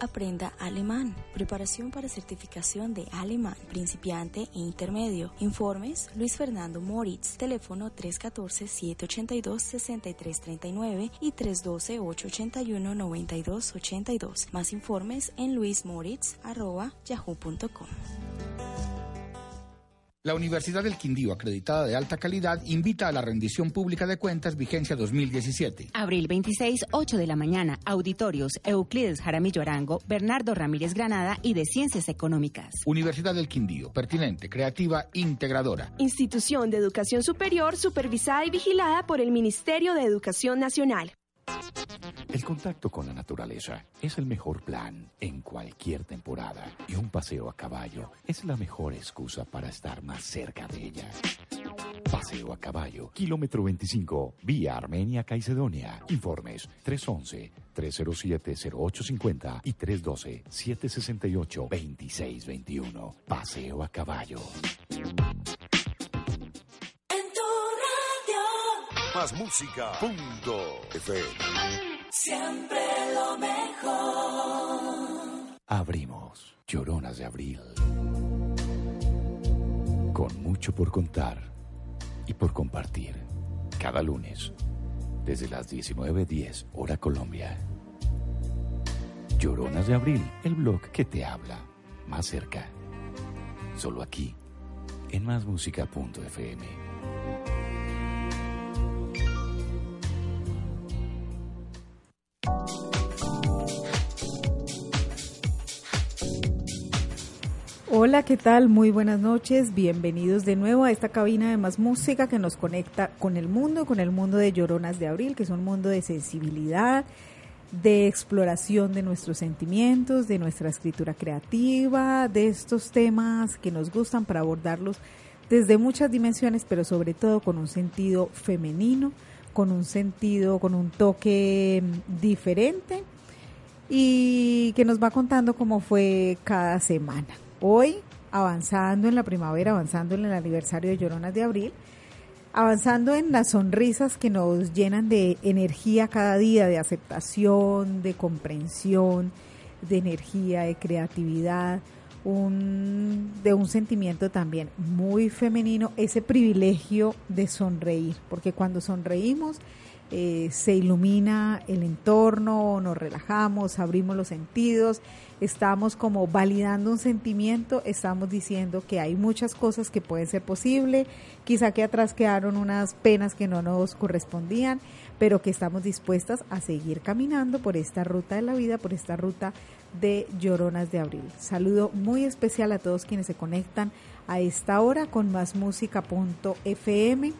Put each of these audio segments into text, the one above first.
Aprenda alemán. Preparación para certificación de alemán, principiante e intermedio. Informes, Luis Fernando Moritz, teléfono 314-782-6339 y 312-881-9282. Más informes en luismoritz.yahoo.com. La Universidad del Quindío, acreditada de alta calidad, invita a la rendición pública de cuentas vigencia 2017. Abril 26, 8 de la mañana, auditorios Euclides Jaramillo Arango, Bernardo Ramírez Granada y de Ciencias Económicas. Universidad del Quindío, pertinente, creativa, integradora. Institución de Educación Superior supervisada y vigilada por el Ministerio de Educación Nacional. El contacto con la naturaleza es el mejor plan en cualquier temporada y un paseo a caballo es la mejor excusa para estar más cerca de ella. Paseo a caballo, kilómetro 25, vía Armenia Caicedonia. Informes 311-307-0850 y 312-768-2621. Paseo a caballo. Más música. Punto FM. Siempre lo mejor. Abrimos Lloronas de Abril. Con mucho por contar y por compartir. Cada lunes, desde las 19.10 hora Colombia. Lloronas de Abril, el blog que te habla más cerca. Solo aquí, en másmúsica.fm. Hola, ¿qué tal? Muy buenas noches. Bienvenidos de nuevo a esta cabina de más música que nos conecta con el mundo, con el mundo de Lloronas de Abril, que es un mundo de sensibilidad, de exploración de nuestros sentimientos, de nuestra escritura creativa, de estos temas que nos gustan para abordarlos desde muchas dimensiones, pero sobre todo con un sentido femenino, con un sentido, con un toque diferente y que nos va contando cómo fue cada semana. Hoy, avanzando en la primavera, avanzando en el aniversario de Lloronas de Abril, avanzando en las sonrisas que nos llenan de energía cada día, de aceptación, de comprensión, de energía, de creatividad, un, de un sentimiento también muy femenino, ese privilegio de sonreír, porque cuando sonreímos eh, se ilumina el entorno, nos relajamos, abrimos los sentidos, estamos como validando un sentimiento, estamos diciendo que hay muchas cosas que pueden ser posibles, quizá que atrás quedaron unas penas que no nos correspondían, pero que estamos dispuestas a seguir caminando por esta ruta de la vida, por esta ruta de Lloronas de Abril. Saludo muy especial a todos quienes se conectan a esta hora con másmusica.fm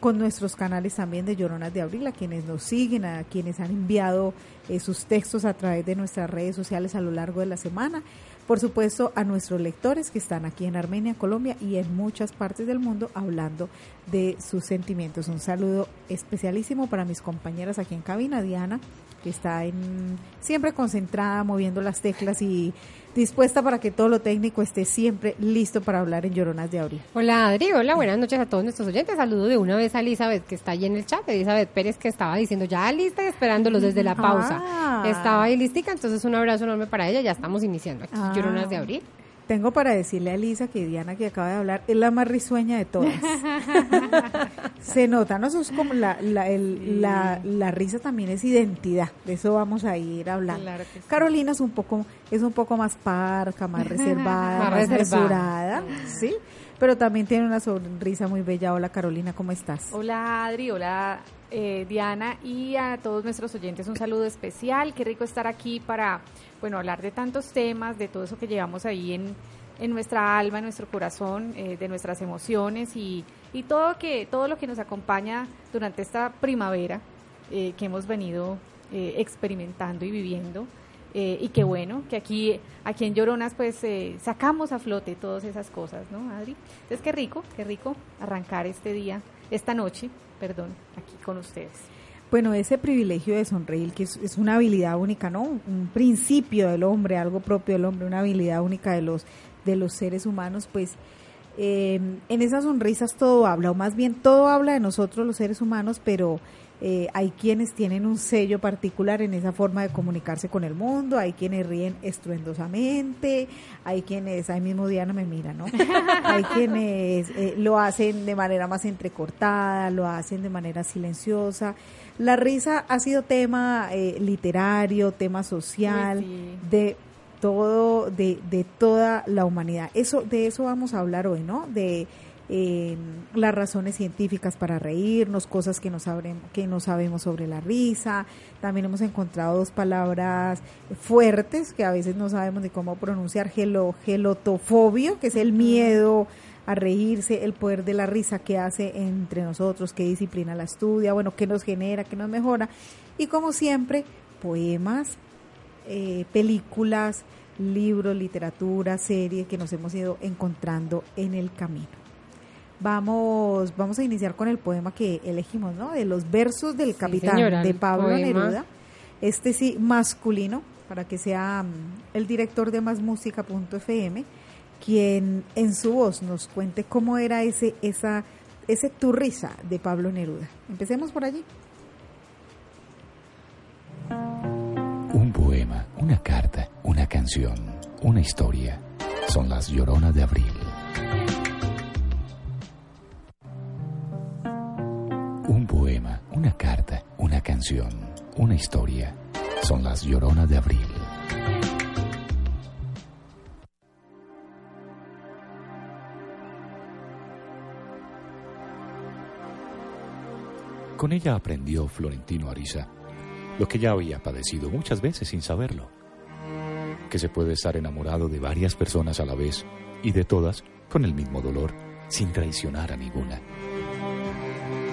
con nuestros canales también de Lloronas de Abril, a quienes nos siguen, a quienes han enviado eh, sus textos a través de nuestras redes sociales a lo largo de la semana. Por supuesto, a nuestros lectores que están aquí en Armenia, Colombia y en muchas partes del mundo hablando de sus sentimientos. Un saludo especialísimo para mis compañeras aquí en cabina, Diana, que está en, siempre concentrada, moviendo las teclas y dispuesta para que todo lo técnico esté siempre listo para hablar en Lloronas de Abril. Hola Adri, hola, buenas noches a todos nuestros oyentes. Saludo de una vez a Elizabeth que está ahí en el chat, Elizabeth Pérez que estaba diciendo ya lista y esperándolos desde la pausa. Ah. Estaba ahí listica, entonces un abrazo enorme para ella, ya estamos iniciando aquí, Ah. Lloronas de Abril. Tengo para decirle a Elisa que Diana que acaba de hablar es la más risueña de todas. Se nota, ¿no? Eso es como la, la, el- la, la risa también es identidad. De eso vamos a ir hablando. Claro sí. Carolina es un poco, es un poco más parca, más reservada, Más más, reservada. mesurada, ¿sí? Pero también tiene una sonrisa muy bella. Hola Carolina, ¿cómo estás? Hola Adri, hola eh, Diana y a todos nuestros oyentes un saludo especial. Qué rico estar aquí para, bueno, hablar de tantos temas, de todo eso que llevamos ahí en, en nuestra alma, en nuestro corazón, eh, de nuestras emociones y, y todo que todo lo que nos acompaña durante esta primavera eh, que hemos venido eh, experimentando y viviendo. Eh, y qué bueno que aquí, aquí en Lloronas pues eh, sacamos a flote todas esas cosas, ¿no, Adri? Entonces qué rico, qué rico arrancar este día, esta noche, perdón, aquí con ustedes. Bueno, ese privilegio de sonreír, que es, una habilidad única, ¿no? Un, un principio del hombre, algo propio del hombre, una habilidad única de los, de los seres humanos, pues eh, en esas sonrisas todo habla, o más bien todo habla de nosotros los seres humanos, pero eh, hay quienes tienen un sello particular en esa forma de comunicarse con el mundo, hay quienes ríen estruendosamente, hay quienes, ahí mismo Diana me mira, ¿no? hay quienes eh, lo hacen de manera más entrecortada, lo hacen de manera silenciosa. La risa ha sido tema eh, literario, tema social, de todo, de, de toda la humanidad. Eso, de eso vamos a hablar hoy, ¿no? De eh, las razones científicas para reírnos, cosas que no, sabremos, que no sabemos sobre la risa. También hemos encontrado dos palabras fuertes que a veces no sabemos de cómo pronunciar, gelo, gelotofobio, que es el miedo a reírse, el poder de la risa que hace entre nosotros, qué disciplina la estudia, bueno, qué nos genera, qué nos mejora. Y como siempre, poemas, eh, películas, libros, literatura, series que nos hemos ido encontrando en el camino. Vamos, vamos a iniciar con el poema que elegimos, ¿no? De los versos del capitán de Pablo Neruda. Este sí, masculino, para que sea mm, el director de másmusica.fm, quien en su voz nos cuente cómo era ese, esa, ese turrisa de Pablo Neruda. Empecemos por allí. Una carta, una canción, una historia. Son las lloronas de abril. Un poema, una carta, una canción, una historia. Son las lloronas de abril. Con ella aprendió Florentino Ariza lo que ya había padecido muchas veces sin saberlo, que se puede estar enamorado de varias personas a la vez y de todas con el mismo dolor, sin traicionar a ninguna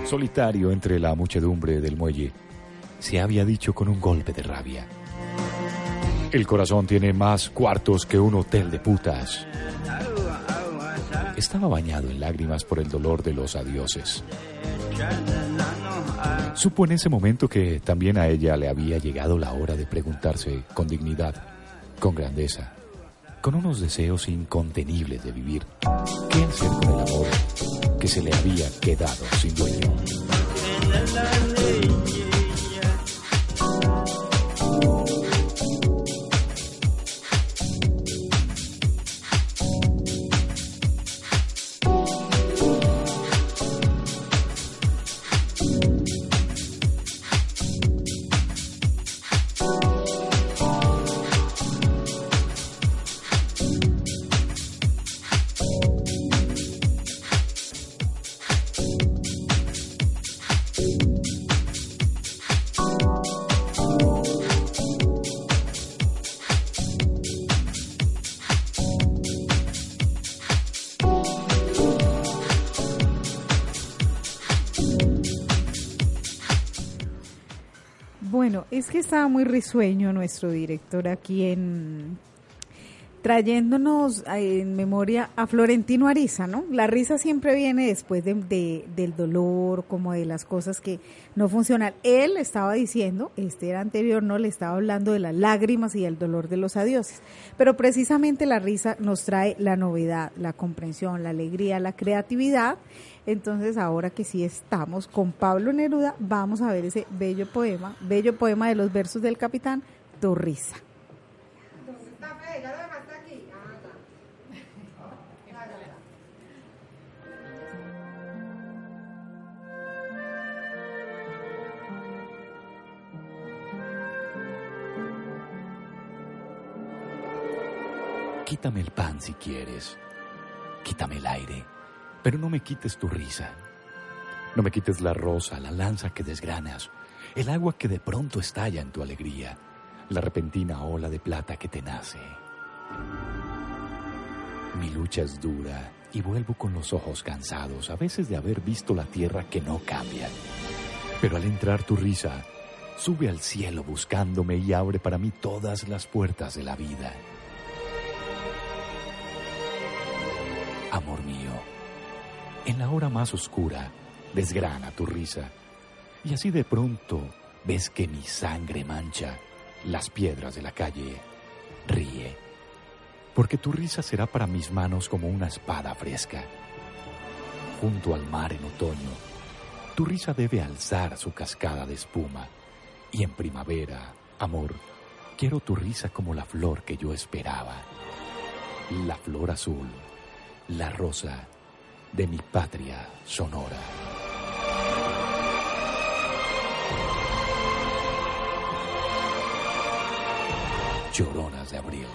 solitario entre la muchedumbre del muelle, se había dicho con un golpe de rabia. El corazón tiene más cuartos que un hotel de putas. Estaba bañado en lágrimas por el dolor de los adioses. Supo en ese momento que también a ella le había llegado la hora de preguntarse con dignidad, con grandeza, con unos deseos incontenibles de vivir, ¿qué hacer con el amor que se le había quedado sin dueño? Es que estaba muy risueño nuestro director aquí en trayéndonos eh, en memoria a Florentino Ariza, ¿no? La risa siempre viene después de, del dolor, como de las cosas que no funcionan. Él estaba diciendo, este era anterior, no le estaba hablando de las lágrimas y el dolor de los adioses, pero precisamente la risa nos trae la novedad, la comprensión, la alegría, la creatividad. Entonces, ahora que sí estamos con Pablo Neruda, vamos a ver ese bello poema, bello poema de los versos del capitán, Tu risa. Quítame el pan si quieres. Quítame el aire, pero no me quites tu risa. No me quites la rosa, la lanza que desgranas, el agua que de pronto estalla en tu alegría, la repentina ola de plata que te nace. Mi lucha es dura y vuelvo con los ojos cansados, a veces de haber visto la tierra que no cambia. Pero al entrar tu risa, sube al cielo buscándome y abre para mí todas las puertas de la vida. Amor mío. En la hora más oscura, desgrana tu risa, y así de pronto ves que mi sangre mancha las piedras de la calle. Ríe, porque tu risa será para mis manos como una espada fresca. Junto al mar en otoño, Tu risa debe alzar su cascada de espuma. Y en primavera, amor, quiero tu risa como la flor que yo esperaba. La flor azul, la rosa de mi patria sonora. Lloronas de abril.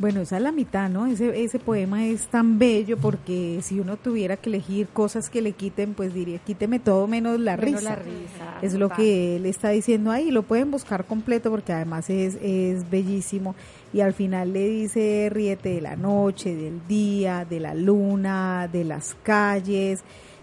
Bueno, esa es la mitad, ¿no? Ese, ese poema es tan bello porque si uno tuviera que elegir cosas que le quiten, pues diría, quíteme todo menos la Menos risa. la risa, es lo que él está diciendo ahí. Lo pueden buscar completo porque además es, es bellísimo. Y al final le dice, ríete de la noche, del día, de la luna, de las calles.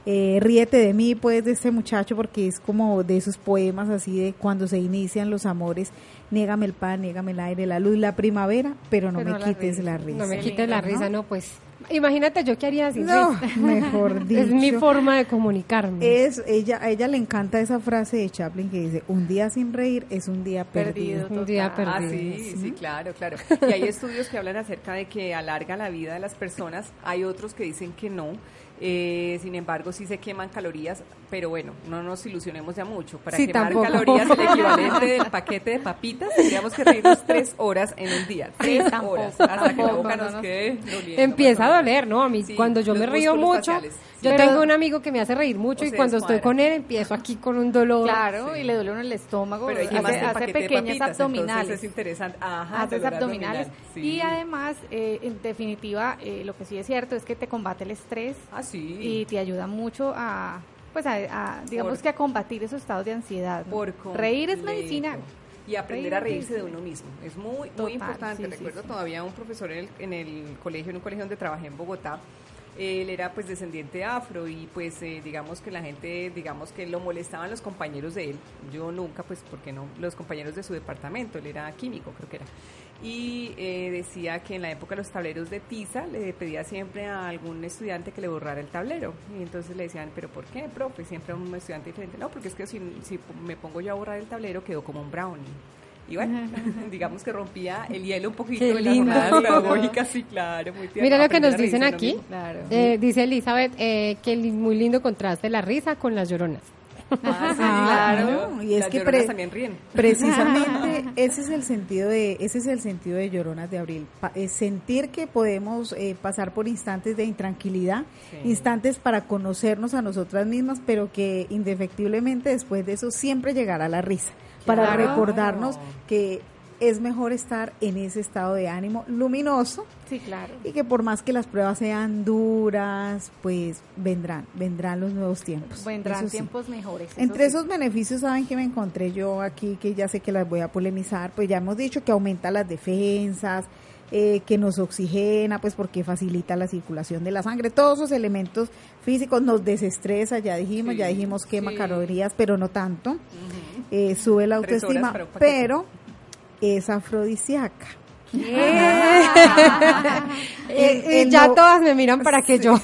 Eh, ríete de mí, pues, de este muchacho, porque es como de esos poemas así de cuando se inician los amores, niégame el pan, niégame el aire, la luz, la primavera, pero no Pero me la quites risa. la risa. No me quites la risa, no, pues. Imagínate yo qué haría sin No, mejor Es mi dicho. forma de comunicarme. Es, ella, a ella le encanta esa frase de Chaplin que dice, un día sin reír es un día perdido. Un día Ah, perdido. sí, sí, claro, claro. Y hay estudios que hablan acerca de que alarga la vida de las personas. Hay otros que dicen que no. Eh, sin embargo, sí se queman calorías, pero bueno, no nos ilusionemos ya mucho. Para Sí, quemar tampoco. calorías, el equivalente del paquete de papitas, tendríamos que reírnos tres horas en un día. Tres tampoco, horas. Hasta que la tampoco, boca no, nos no. quede doliendo, Empieza a. doler, ¿no? A mí Sí, cuando yo me río mucho, faciales. yo Pero- tengo un amigo que me hace reír mucho y cuando estoy con él empiezo aquí con un dolor. Claro, y le duele uno el estómago, Pero hace, hace pequeñas papitas, abdominales. es interesante. Ajá, haces abdominales. abdominal, sí. Y además, eh, en definitiva, eh, lo que sí es cierto es que te combate el estrés Ah, sí. y te ayuda mucho a, pues, a, a, digamos Por- que a combatir esos estados de ansiedad. ¿no? Por Reír es completo. Y aprender a reírse de uno mismo. Es muy, Total, muy importante. sí, Recuerdo sí. todavía un profesor en el, en el colegio, en un colegio donde trabajé en Bogotá. Él era pues descendiente afro y pues eh, digamos que la gente, digamos que lo molestaban los compañeros de él. Yo nunca, pues porque no, los compañeros de su departamento, él era químico creo que era. Y eh, decía que en la época los tableros de tiza le pedía siempre a algún estudiante que le borrara el tablero. Y entonces le decían, pero ¿por qué, profe? Siempre a un estudiante diferente. No, porque es que si, si me pongo yo a borrar el tablero quedó como un brownie. Y bueno, digamos que rompía el hielo un poquito pedagógicas, sí, claro, muy tierno. Mira lo que nos dicen de aquí. Claro. Eh, dice Elizabeth eh, que muy lindo contraste la risa con las lloronas. Ah, sí, Ah, claro. no, y es Las que pre- también ríen. Precisamente ese es el sentido de ese es el sentido de Lloronas de Abril, Pa- es sentir que podemos eh, pasar por instantes de intranquilidad, Sí. instantes para conocernos a nosotras mismas, pero que indefectiblemente después de eso siempre llegará la risa, para Claro. recordarnos que es mejor estar en ese estado de ánimo luminoso Sí, claro. y que por más que las pruebas sean duras, pues vendrán, vendrán los nuevos tiempos. Vendrán Eso sí. tiempos mejores. eso Entre sí. esos beneficios, ¿saben que me encontré yo aquí? Que ya sé que las voy a polemizar, pues ya hemos dicho que aumenta las defensas, eh, que nos oxigena, pues porque facilita la circulación de la sangre, todos esos elementos físicos nos desestresa, ya dijimos, Sí, ya dijimos quema sí. calorías, pero no tanto, Eh, sube la horas autoestima, un paquete. pero es afrodisíaca. Eh, eh, ya no- todas me miran para que yo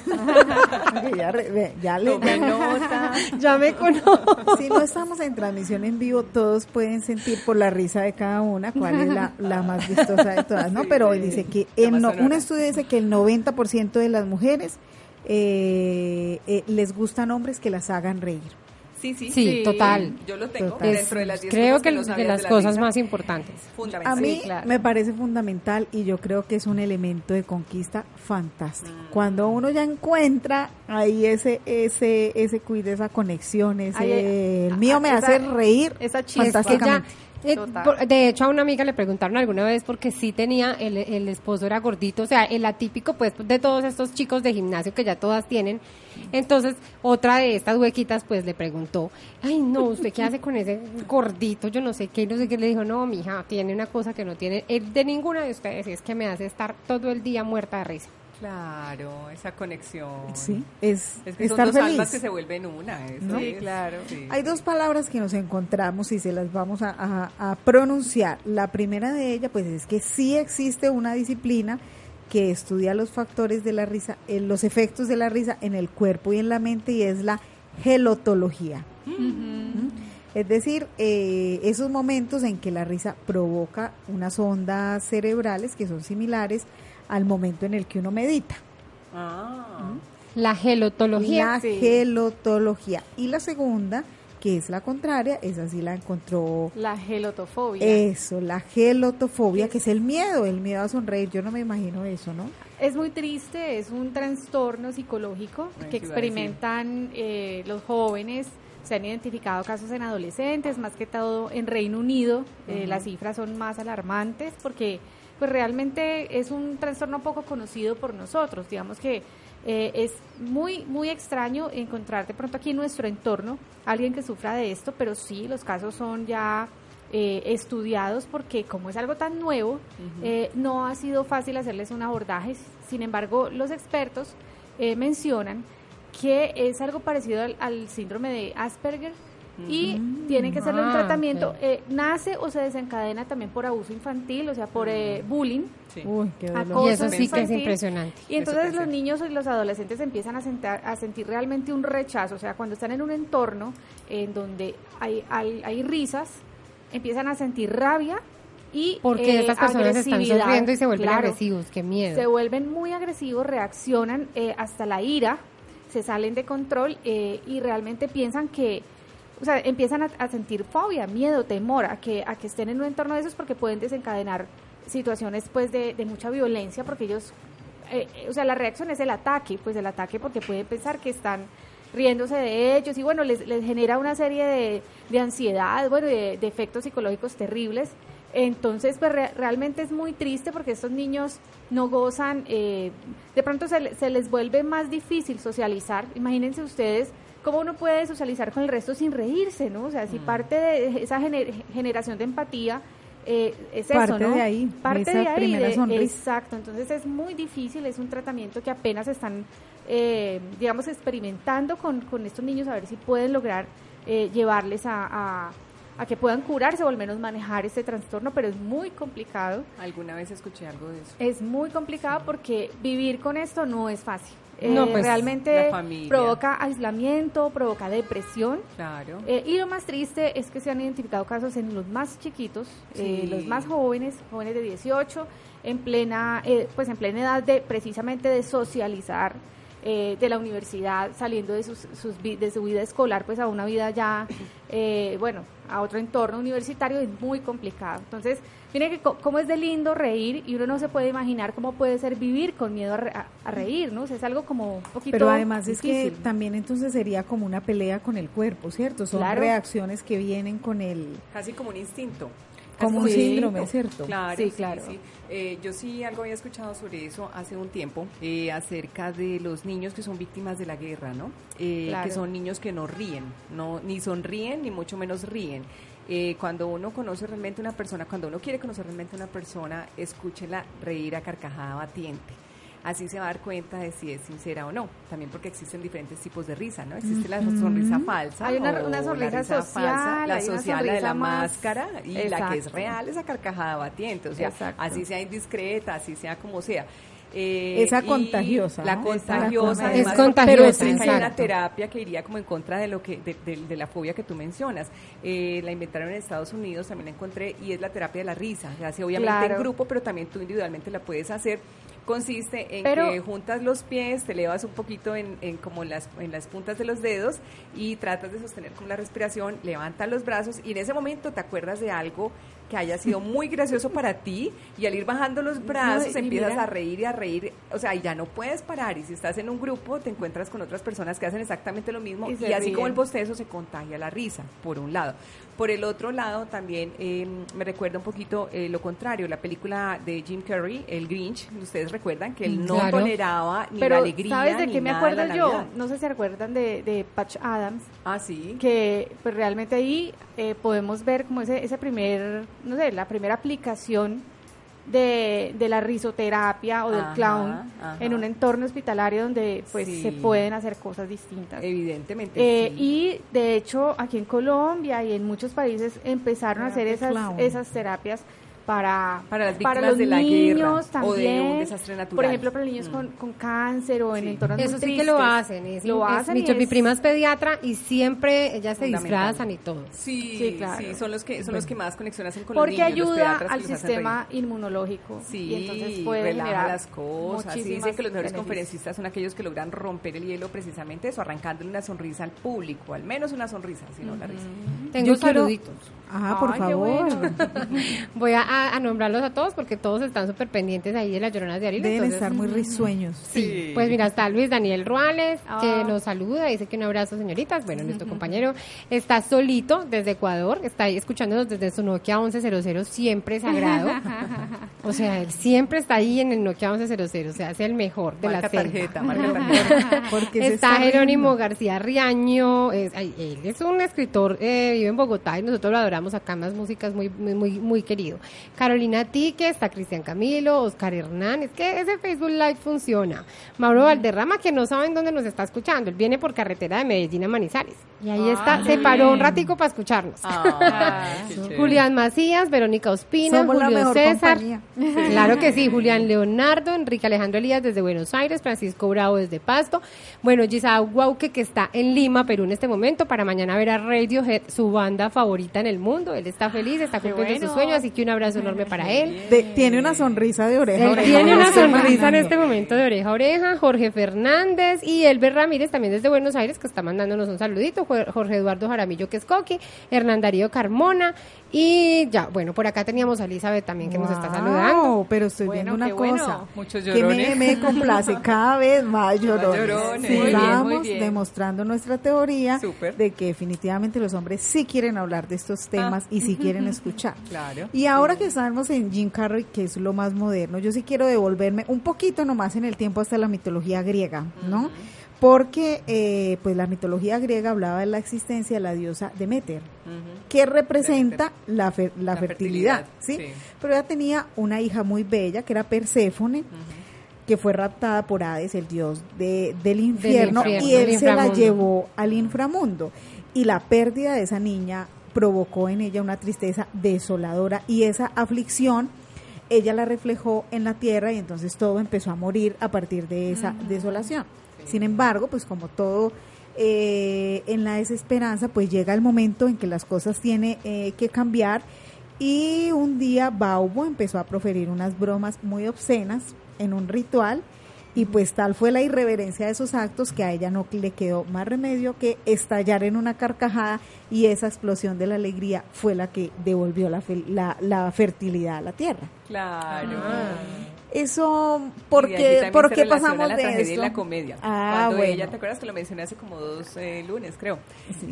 ya, re- ya le, Tome nota. ya me conozco. Si no estamos en transmisión en vivo, todos pueden sentir por la risa de cada una cuál es la, la más vistosa de todas, ¿no? Sí, Pero hoy sí. dice que el no- un estudio dice que el 90% de las mujeres eh, eh, les gustan hombres que las hagan reír. Sí, sí. Sí, total. Yo lo tengo Total. dentro de las 10 Creo cosas que no de las de la cosas más importantes. A mí Sí, claro. me parece fundamental y yo creo que es un elemento de conquista fantástico. Mm. Cuando uno ya encuentra ahí ese ese ese cuide, esa conexión, ese el mío me esa- hace reír esa chispa. Es que ya, fantásticamente. Eh, por- de hecho a una amiga le preguntaron alguna vez porque sí tenía el, el esposo era gordito, o sea, el atípico pues de todos estos chicos de gimnasio que ya todas tienen. Entonces, otra de estas huequitas pues le preguntó, "Ay, no, ¿usted qué hace con ese gordito? Yo no sé qué, y no sé qué le dijo, "No, mija, tiene una cosa que no tiene el de ninguna de ustedes, y es que me hace estar todo el día muerta de risa." Claro, esa conexión. Sí, es, Es que son estar dos feliz. almas que se vuelven una. eso ¿No? Sí, es, claro. sí. Hay dos palabras que nos encontramos y se las vamos a, a- a pronunciar. La primera de ellas, pues es que sí existe una disciplina que estudia los factores de la risa, eh, los efectos de la risa en el cuerpo y en la mente y es la gelotología. ¿Mm? Es decir, eh, esos momentos en que la risa provoca unas ondas cerebrales que son similares al momento en el que uno medita. Ah. La gelotología. La gelotología. Y la segunda, que es la contraria, esa sí la encontró. La gelotofobia. Eso, la gelotofobia, que es el miedo, el miedo a sonreír. Yo no me imagino eso, ¿no? Es muy triste, es un trastorno psicológico Ay, que experimentan eh, los jóvenes. Se han identificado casos en adolescentes, más que todo en Reino Unido. eh, las cifras son más alarmantes porque pues realmente es un trastorno poco conocido por nosotros. Digamos que eh, es muy, muy extraño encontrar de pronto aquí en nuestro entorno alguien que sufra de esto, pero sí, los casos son ya eh, estudiados porque como es algo tan nuevo, eh, no ha sido fácil hacerles un abordaje. Sin embargo, los expertos eh, mencionan que es algo parecido al, al síndrome de Asperger y tienen que hacerle un Ah, tratamiento. eh, nace o se desencadena también por abuso infantil, o sea, por eh, bullying. Uy, qué dolor. acoso Y eso sí que es impresionante. Y entonces los niños y los adolescentes empiezan a, sentar- a sentir realmente un rechazo, o sea, cuando están en un entorno en donde hay, hay, hay risas, empiezan a sentir rabia y Porque eh, estas personas están sonriendo y se vuelven Claro. agresivos. Qué miedo. Se vuelven muy agresivos, reaccionan eh, hasta la ira, se salen de control eh, y realmente piensan que, o sea, empiezan a, sentir fobia, miedo, temor a que, a que estén en un entorno de esos porque pueden desencadenar situaciones pues de, de mucha violencia porque ellos, eh, o sea, la reacción es el ataque, pues el ataque porque pueden pensar que están riéndose de ellos y bueno, les, les genera una serie de, de ansiedad, bueno, de efectos psicológicos terribles. Entonces, pues re- realmente es muy triste porque estos niños no gozan, eh, de pronto se, se les vuelve más difícil socializar. Imagínense ustedes cómo uno puede socializar con el resto sin reírse, ¿no? O sea, si parte de esa gener- generación de empatía eh, es Parte eso, ¿no? de ahí, Parte esa de ahí, primera de- sonrisa. exacto. Entonces es muy difícil, es un tratamiento que apenas están, eh, digamos, experimentando con, con estos niños a ver si pueden lograr eh, llevarles a, a- a que puedan curarse o al menos manejar este trastorno, pero es muy complicado. Alguna vez escuché algo de eso. Es muy complicado porque vivir con esto no es fácil. No, Eh, pues, realmente provoca aislamiento, provoca depresión. Claro. Eh, y lo más triste es que se han identificado casos en los más chiquitos, eh, los más jóvenes, jóvenes de 18, en plena, eh, pues en plena edad de precisamente de socializar eh, de la universidad, saliendo de, sus, sus vi- de su vida escolar, pues a una vida ya, eh, bueno, a otro entorno universitario es muy complicado. Entonces, miren que co- cómo es de lindo reír y uno no se puede imaginar cómo puede ser vivir con miedo a, re- a- a reír, ¿no? O sea, es algo como un poquito Pero además es que también entonces sería como una pelea con el cuerpo, ¿cierto? Son Claro. reacciones que vienen con el... Casi como un instinto. Como un síndrome, ¿cierto? Claro, Sí, sí, claro. sí. Eh, yo sí algo había escuchado sobre eso hace un tiempo, eh, acerca de los niños que son víctimas de la guerra, ¿no? Eh, Claro. Que son niños que no ríen, no ni sonríen ni mucho menos ríen. Eh, cuando uno conoce realmente una persona, cuando uno quiere conocer realmente una persona, escúchela reír a carcajada batiente. Así se va a dar cuenta de si es sincera o no. También porque existen diferentes tipos de risa, ¿no? Existe la sonrisa falsa. Hay una- o una la sonrisa risa social, falsa, la social, la de la más- máscara y la que es real, esa carcajada batiente. O sea, Exacto. así sea indiscreta, así sea como sea. Eh, Esa contagiosa, La ¿no? contagiosa. Además, Es contagiosa, Pero hay una terapia que iría como en contra de lo que de, de- de la fobia que tú mencionas. Eh, la inventaron en Estados Unidos, también la encontré, y es la terapia de la risa. Se hace obviamente Claro. en grupo, pero también tú individualmente la puedes hacer. Consiste en Pero- que juntas los pies, te elevas un poquito en, en como las, en las puntas de los dedos y tratas de sostener con la respiración, levantas los brazos y en ese momento te acuerdas de algo que haya sido muy gracioso para ti y al ir bajando los brazos empiezas mira- a reír y a reír, o sea, y ya no puedes parar y si estás en un grupo te encuentras con otras personas que hacen exactamente lo mismo Y así como el bostezo se contagia la risa, por un lado. Por el otro lado también eh, me recuerda un poquito eh, lo contrario, la película de Jim Carrey, El Grinch, ustedes recuerdan que él no Claro. toleraba ni Pero, la alegría ¿sabes de ni qué me acuerdo yo? No sé si se acuerdan de, de Patch Adams, Ah, sí. que pues realmente ahí eh, podemos ver como ese, ese primer, no sé, la primera aplicación de, de la risoterapia o del Ajá, clown ajá. en un entorno hospitalario donde pues Sí. se pueden hacer cosas distintas. Evidentemente. Eh, sí. Y de hecho aquí en Colombia y en muchos países empezaron a hacer esas, clown. esas terapias para, Para las para víctimas los de la niños guerra o de también. un desastre natural. Por ejemplo, para niños Mm. con, con cáncer o en entornos muy Eso sí que lo hacen. Es, lo es- hacen mi, y mi prima es pediatra y siempre ellas se disfrazan y todo. Sí, Sí, claro. sí, son los que son los que más conexión hacen con los Porque niños, ayuda al sistema reír. inmunológico. Sí, y entonces puede relaja las cosas. Sí, dicen que los mejores beneficios. conferencistas son aquellos que logran romper el hielo precisamente eso, arrancándole una sonrisa al público, al menos una sonrisa, si no la risa. Tengo Yo quiero- saluditos. Ah, por Ay, favor. bueno. Voy a, a- a nombrarlos a todos porque todos están súper pendientes ahí de las lloronas de Ariel. Deben entonces- estar muy risueños. Sí, pues mira, está Luis Daniel Ruales, que Ah. nos saluda, dice que un abrazo, señoritas. Bueno, nuestro compañero está solito desde Ecuador, está ahí escuchándonos desde su Nokia 1100, siempre sagrado. O sea, él siempre está ahí en el Nokia 1100, o sea, es el mejor de Marca la tarjeta, marca tarjeta. Porque Está está Jerónimo riendo. García Riaño, es, ay, él es un escritor, eh, vive en Bogotá y nosotros lo adoramos acá en las músicas, muy, muy, muy, muy querido. Carolina Tique, está Cristian Camilo, Oscar Hernán, es que ese Facebook Live funciona. Mauro Valderrama, que no saben dónde nos está escuchando, él viene por carretera de Medellín a Manizales. Y ahí está, se paró un ratico para escucharnos. Ah. Julián Macías, Verónica Ospina, Somos Julio César. compañía. Claro que sí, Julián Leonardo, Enrique Alejandro Elías desde Buenos Aires, Francisco Bravo desde Pasto. Bueno, Gisao Guauque que está en Lima, Perú en este momento, para mañana ver a Radiohead, su banda favorita en el mundo. Él está feliz, está Qué cumpliendo su sueño, así que un abrazo enorme para él. De- tiene una sonrisa de oreja. a Él oreja, tiene una sonrisa en este momento de oreja a oreja. Jorge Fernández y Elber Ramírez también desde Buenos Aires que está mandándonos un saludito. Jorge Eduardo Jaramillo que es Coqui, Hernán Darío Carmona y ya, bueno, por acá teníamos a Elizabeth también que nos está Wow, saludando. Pero estoy Bueno, viendo una bueno. cosa Muchos que me, me complace cada vez más llorones. llorones. Sí, Muy bien, Estamos muy bien. demostrando nuestra teoría Súper. de que definitivamente los hombres sí quieren hablar de estos temas y sí quieren escuchar. Claro. Y ahora que estamos en Jim Carrey, que es lo más moderno, yo sí quiero devolverme un poquito nomás en el tiempo hasta la mitología griega, ¿no? Porque pues pues la mitología griega hablaba de la existencia de la diosa Demeter, que representa la, fer- la, La fertilidad, fertilidad, ¿sí? sí. Pero ella tenía una hija muy bella, que era Perséfone, que fue raptada por Hades, el dios de, del infierno, infierno, y él se la llevó al inframundo. Y la pérdida de esa niña provocó en ella una tristeza desoladora y esa aflicción ella la reflejó en la tierra y entonces todo empezó a morir a partir de esa desolación. Sin embargo, pues como todo eh, en la desesperanza, pues llega el momento en que las cosas tienen eh, que cambiar y un día Baubo empezó a proferir unas bromas muy obscenas en un ritual y pues tal fue la irreverencia de esos actos que a ella no le quedó más remedio que estallar en una carcajada y esa explosión de la alegría fue la que devolvió la, la, la fertilidad a la tierra. Claro. Eso, Y de allí ¿por qué, también por se qué relaciona pasamos la de tragedia esto? y la comedia. Ah, cuando bueno. ella, ¿te acuerdas que lo mencioné hace como dos eh, lunes, creo?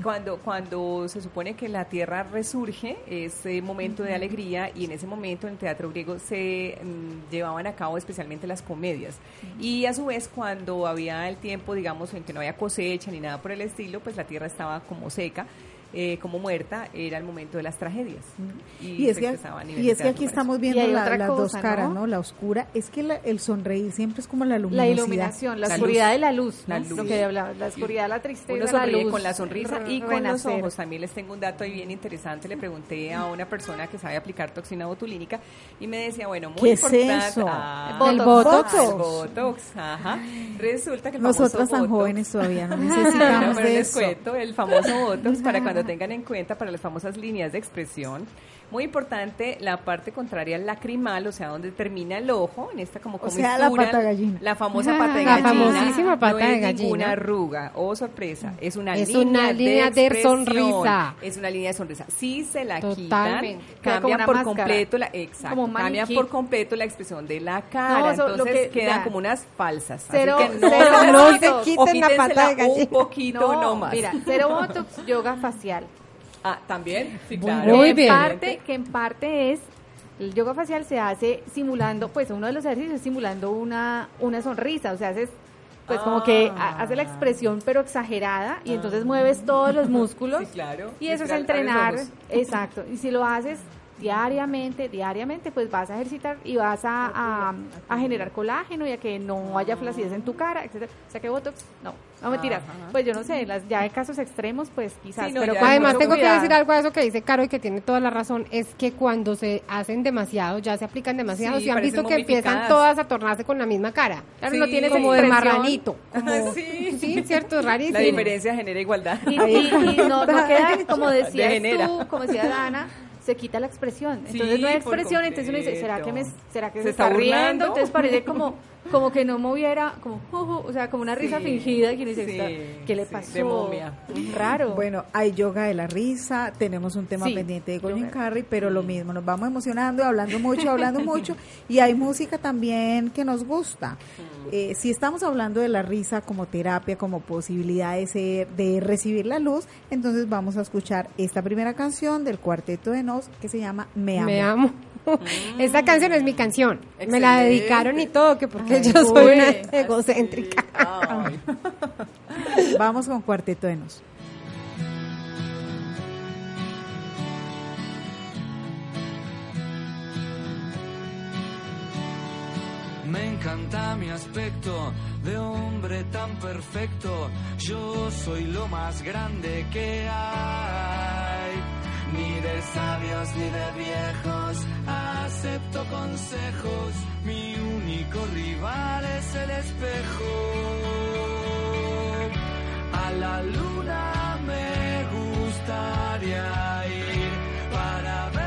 Cuando, cuando se supone que la tierra resurge, ese momento de alegría, y en ese momento en el teatro griego se mm, llevaban a cabo especialmente las comedias. Y a su vez, cuando había el tiempo, digamos, en que no había cosecha ni nada por el estilo, pues la tierra estaba como seca. Eh, como muerta, era el momento de las tragedias. Y es, se que, a nivel y es que aquí eso. estamos Y viendo la- otra las dos cosa, caras, ¿no? ¿no? La oscura. Es que la- el sonreír siempre es como la La luminosidad. iluminación, la, La oscuridad luz. de la luz, La ¿no? luz. Lo que hablaba, la oscuridad, la tristeza, Uno la luz. con la sonrisa y con los ojos. También les tengo un dato ahí bien interesante. Le pregunté a una persona que sabe aplicar toxina botulínica y me decía, bueno, muy ¿Qué es importante. eso? Ah, El Botox. el Botox, ajá. Resulta que el Nosotras tan jóvenes todavía no necesitamos pero de les eso. cuento el famoso Botox para cuando tengan en cuenta para las famosas líneas de expresión. Muy importante la parte contraria al lacrimal, o sea, donde termina el ojo, en esta como O sea, la comisura, pata gallina. La famosa pata de La gallina. famosísima pata no de es gallina. ninguna arruga. Oh, sorpresa. Es una Es línea, una línea de sonrisa. Es una línea de sonrisa. Si se la Totalmente. quitan, cambia por máscara. completo la exacto, cambia por completo la expresión de la cara, No, entonces que- quedan ya. como unas falsas. Cero- Así que no, cero se quiten, se o quiten la pata de quítensela gallina. un poquito no, más. Mira, cero botox, yoga facial. Ah, también, sí, claro. Muy en bien. Parte, que en parte es el yoga facial se hace simulando, pues uno de los ejercicios es simulando una, una sonrisa, o sea, haces pues como que Ah. ha- hace la expresión pero exagerada y entonces mueves todos los músculos Sí, claro. y eso es entrenar, exacto, y si lo haces diariamente, diariamente, pues vas a ejercitar y vas a, a, a generar colágeno y a que no haya flacidez en tu cara, etcétera. O sea que Botox, no, no mentiras. Pues yo no sé, las, ya en casos extremos, pues quizás. Sí, no, pero Además, tengo que decir algo a eso que dice Caro y que tiene toda la razón, es que cuando se hacen demasiado, ya se aplican demasiado, Sí, si han visto que empiezan todas a tornarse con la misma cara. Claro, no tienes como de marranito. Como, Sí. sí, cierto, es rarísimo. La diferencia genera igualdad. Y, y- y no, no queda, como decías tú, como decía Dana, se quita la expresión. Entonces Sí, no hay expresión, entonces uno dice, ¿será que, me, será que se, ¿Se está, está riendo? Entonces parece como, como que no moviera, como, "Juju", o sea, como una risa Sí. fingida. Que dice, Sí, "Está- ¿qué le sí, pasó? de momia. Raro. Bueno, hay yoga de la risa, tenemos un tema Sí, pendiente de Golden. Carry, pero lo mismo, nos vamos emocionando, hablando mucho, hablando mucho, y hay música también que nos gusta. Eh, si estamos hablando de la risa como terapia, como posibilidad de, ser, de recibir la luz, entonces vamos a escuchar esta primera canción del Cuarteto de Nos que se llama Me Amo. Me amo. Esta canción es mi canción. Me la dedicaron y todo, que porque yo soy una egocéntrica. Ay. Vamos con Cuarteto de Nos. Me encanta mi aspecto de hombre tan perfecto. Yo soy lo más grande que hay. Ni de sabios ni de viejos acepto consejos. Mi único rival es el espejo. A la luna me gustaría ir para ver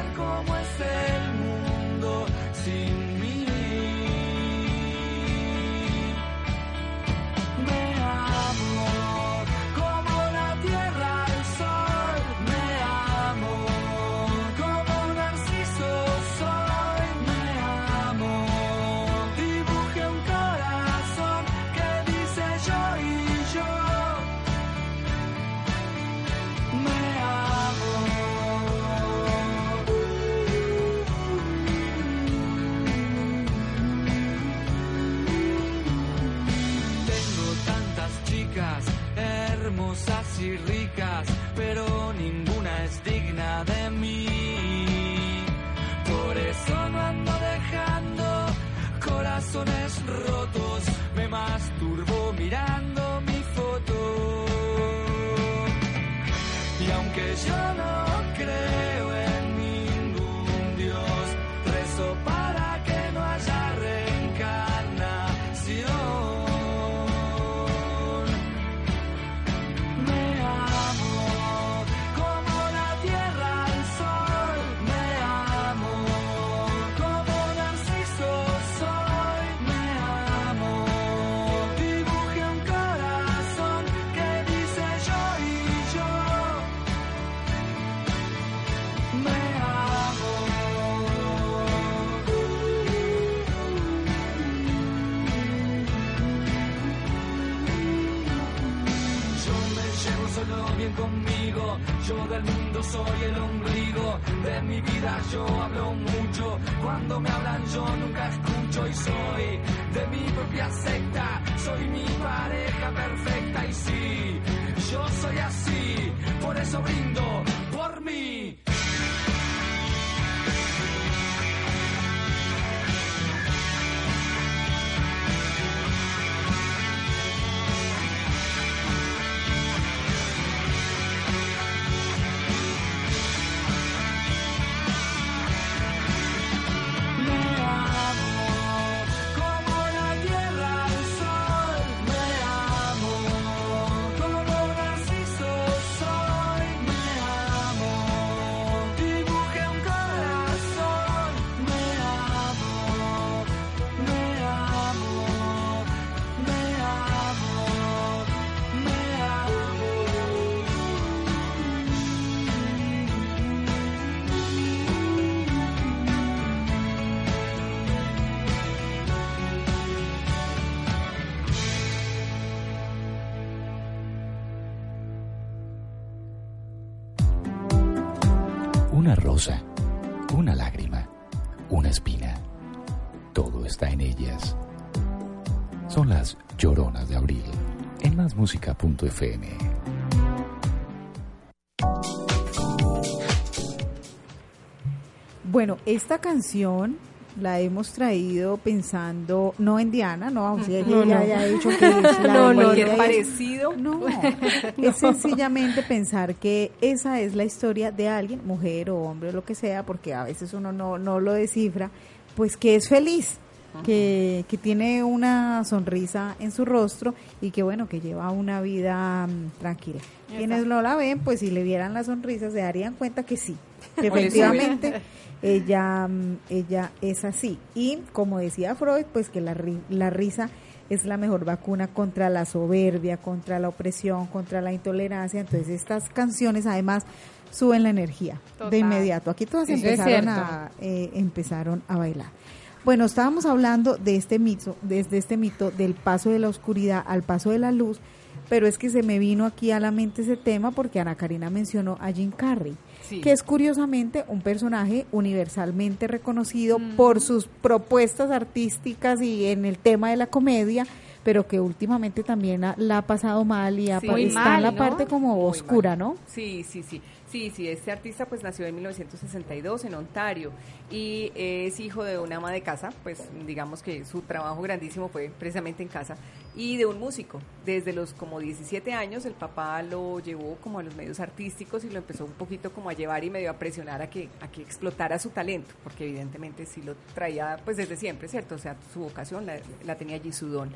perfecta y sí, yo soy así, por eso brindo Bueno, esta canción la hemos traído pensando, no en Diana, no, o sea, ella ya haya dicho que es la No, no, ella es parecido. No, es sencillamente pensar que esa es la historia de alguien, mujer o hombre o lo que sea, porque a veces uno no, no lo descifra, pues que es feliz, que, que tiene una sonrisa en su rostro y que bueno, que lleva una vida mm, tranquila. Quienes no la ven, pues si le vieran la sonrisa se darían cuenta que sí, que efectivamente ella, mm, ella es así. Y como decía Freud, pues que la, la risa es la mejor vacuna contra la soberbia, contra la opresión, contra la intolerancia. Entonces estas canciones además suben la energía Total. de inmediato. Aquí todas Eso empezaron a, eh, empezaron a bailar. Bueno, estábamos hablando de este mito, desde este mito del paso de la oscuridad al paso de la luz, pero es que se me vino aquí a la mente ese tema porque Ana Karina mencionó a Jim Carrey, Sí. que es curiosamente un personaje universalmente reconocido por sus propuestas artísticas y en el tema de la comedia, pero que últimamente también ha- la ha pasado mal y ha Sí. está mal, en la ¿no? parte como Muy oscura, mal. ¿no? Sí, sí, sí. Sí, sí, este artista pues nació en 1962 en Ontario y es hijo de una ama de casa, pues digamos que su trabajo grandísimo fue precisamente en casa y de un músico. Desde los como 17 años el papá lo llevó como a los medios artísticos y lo empezó un poquito como a llevar y medio a presionar a que, a que explotara su talento, porque evidentemente sí lo traía pues desde siempre, ¿cierto? O sea, su vocación la, la tenía allí su don.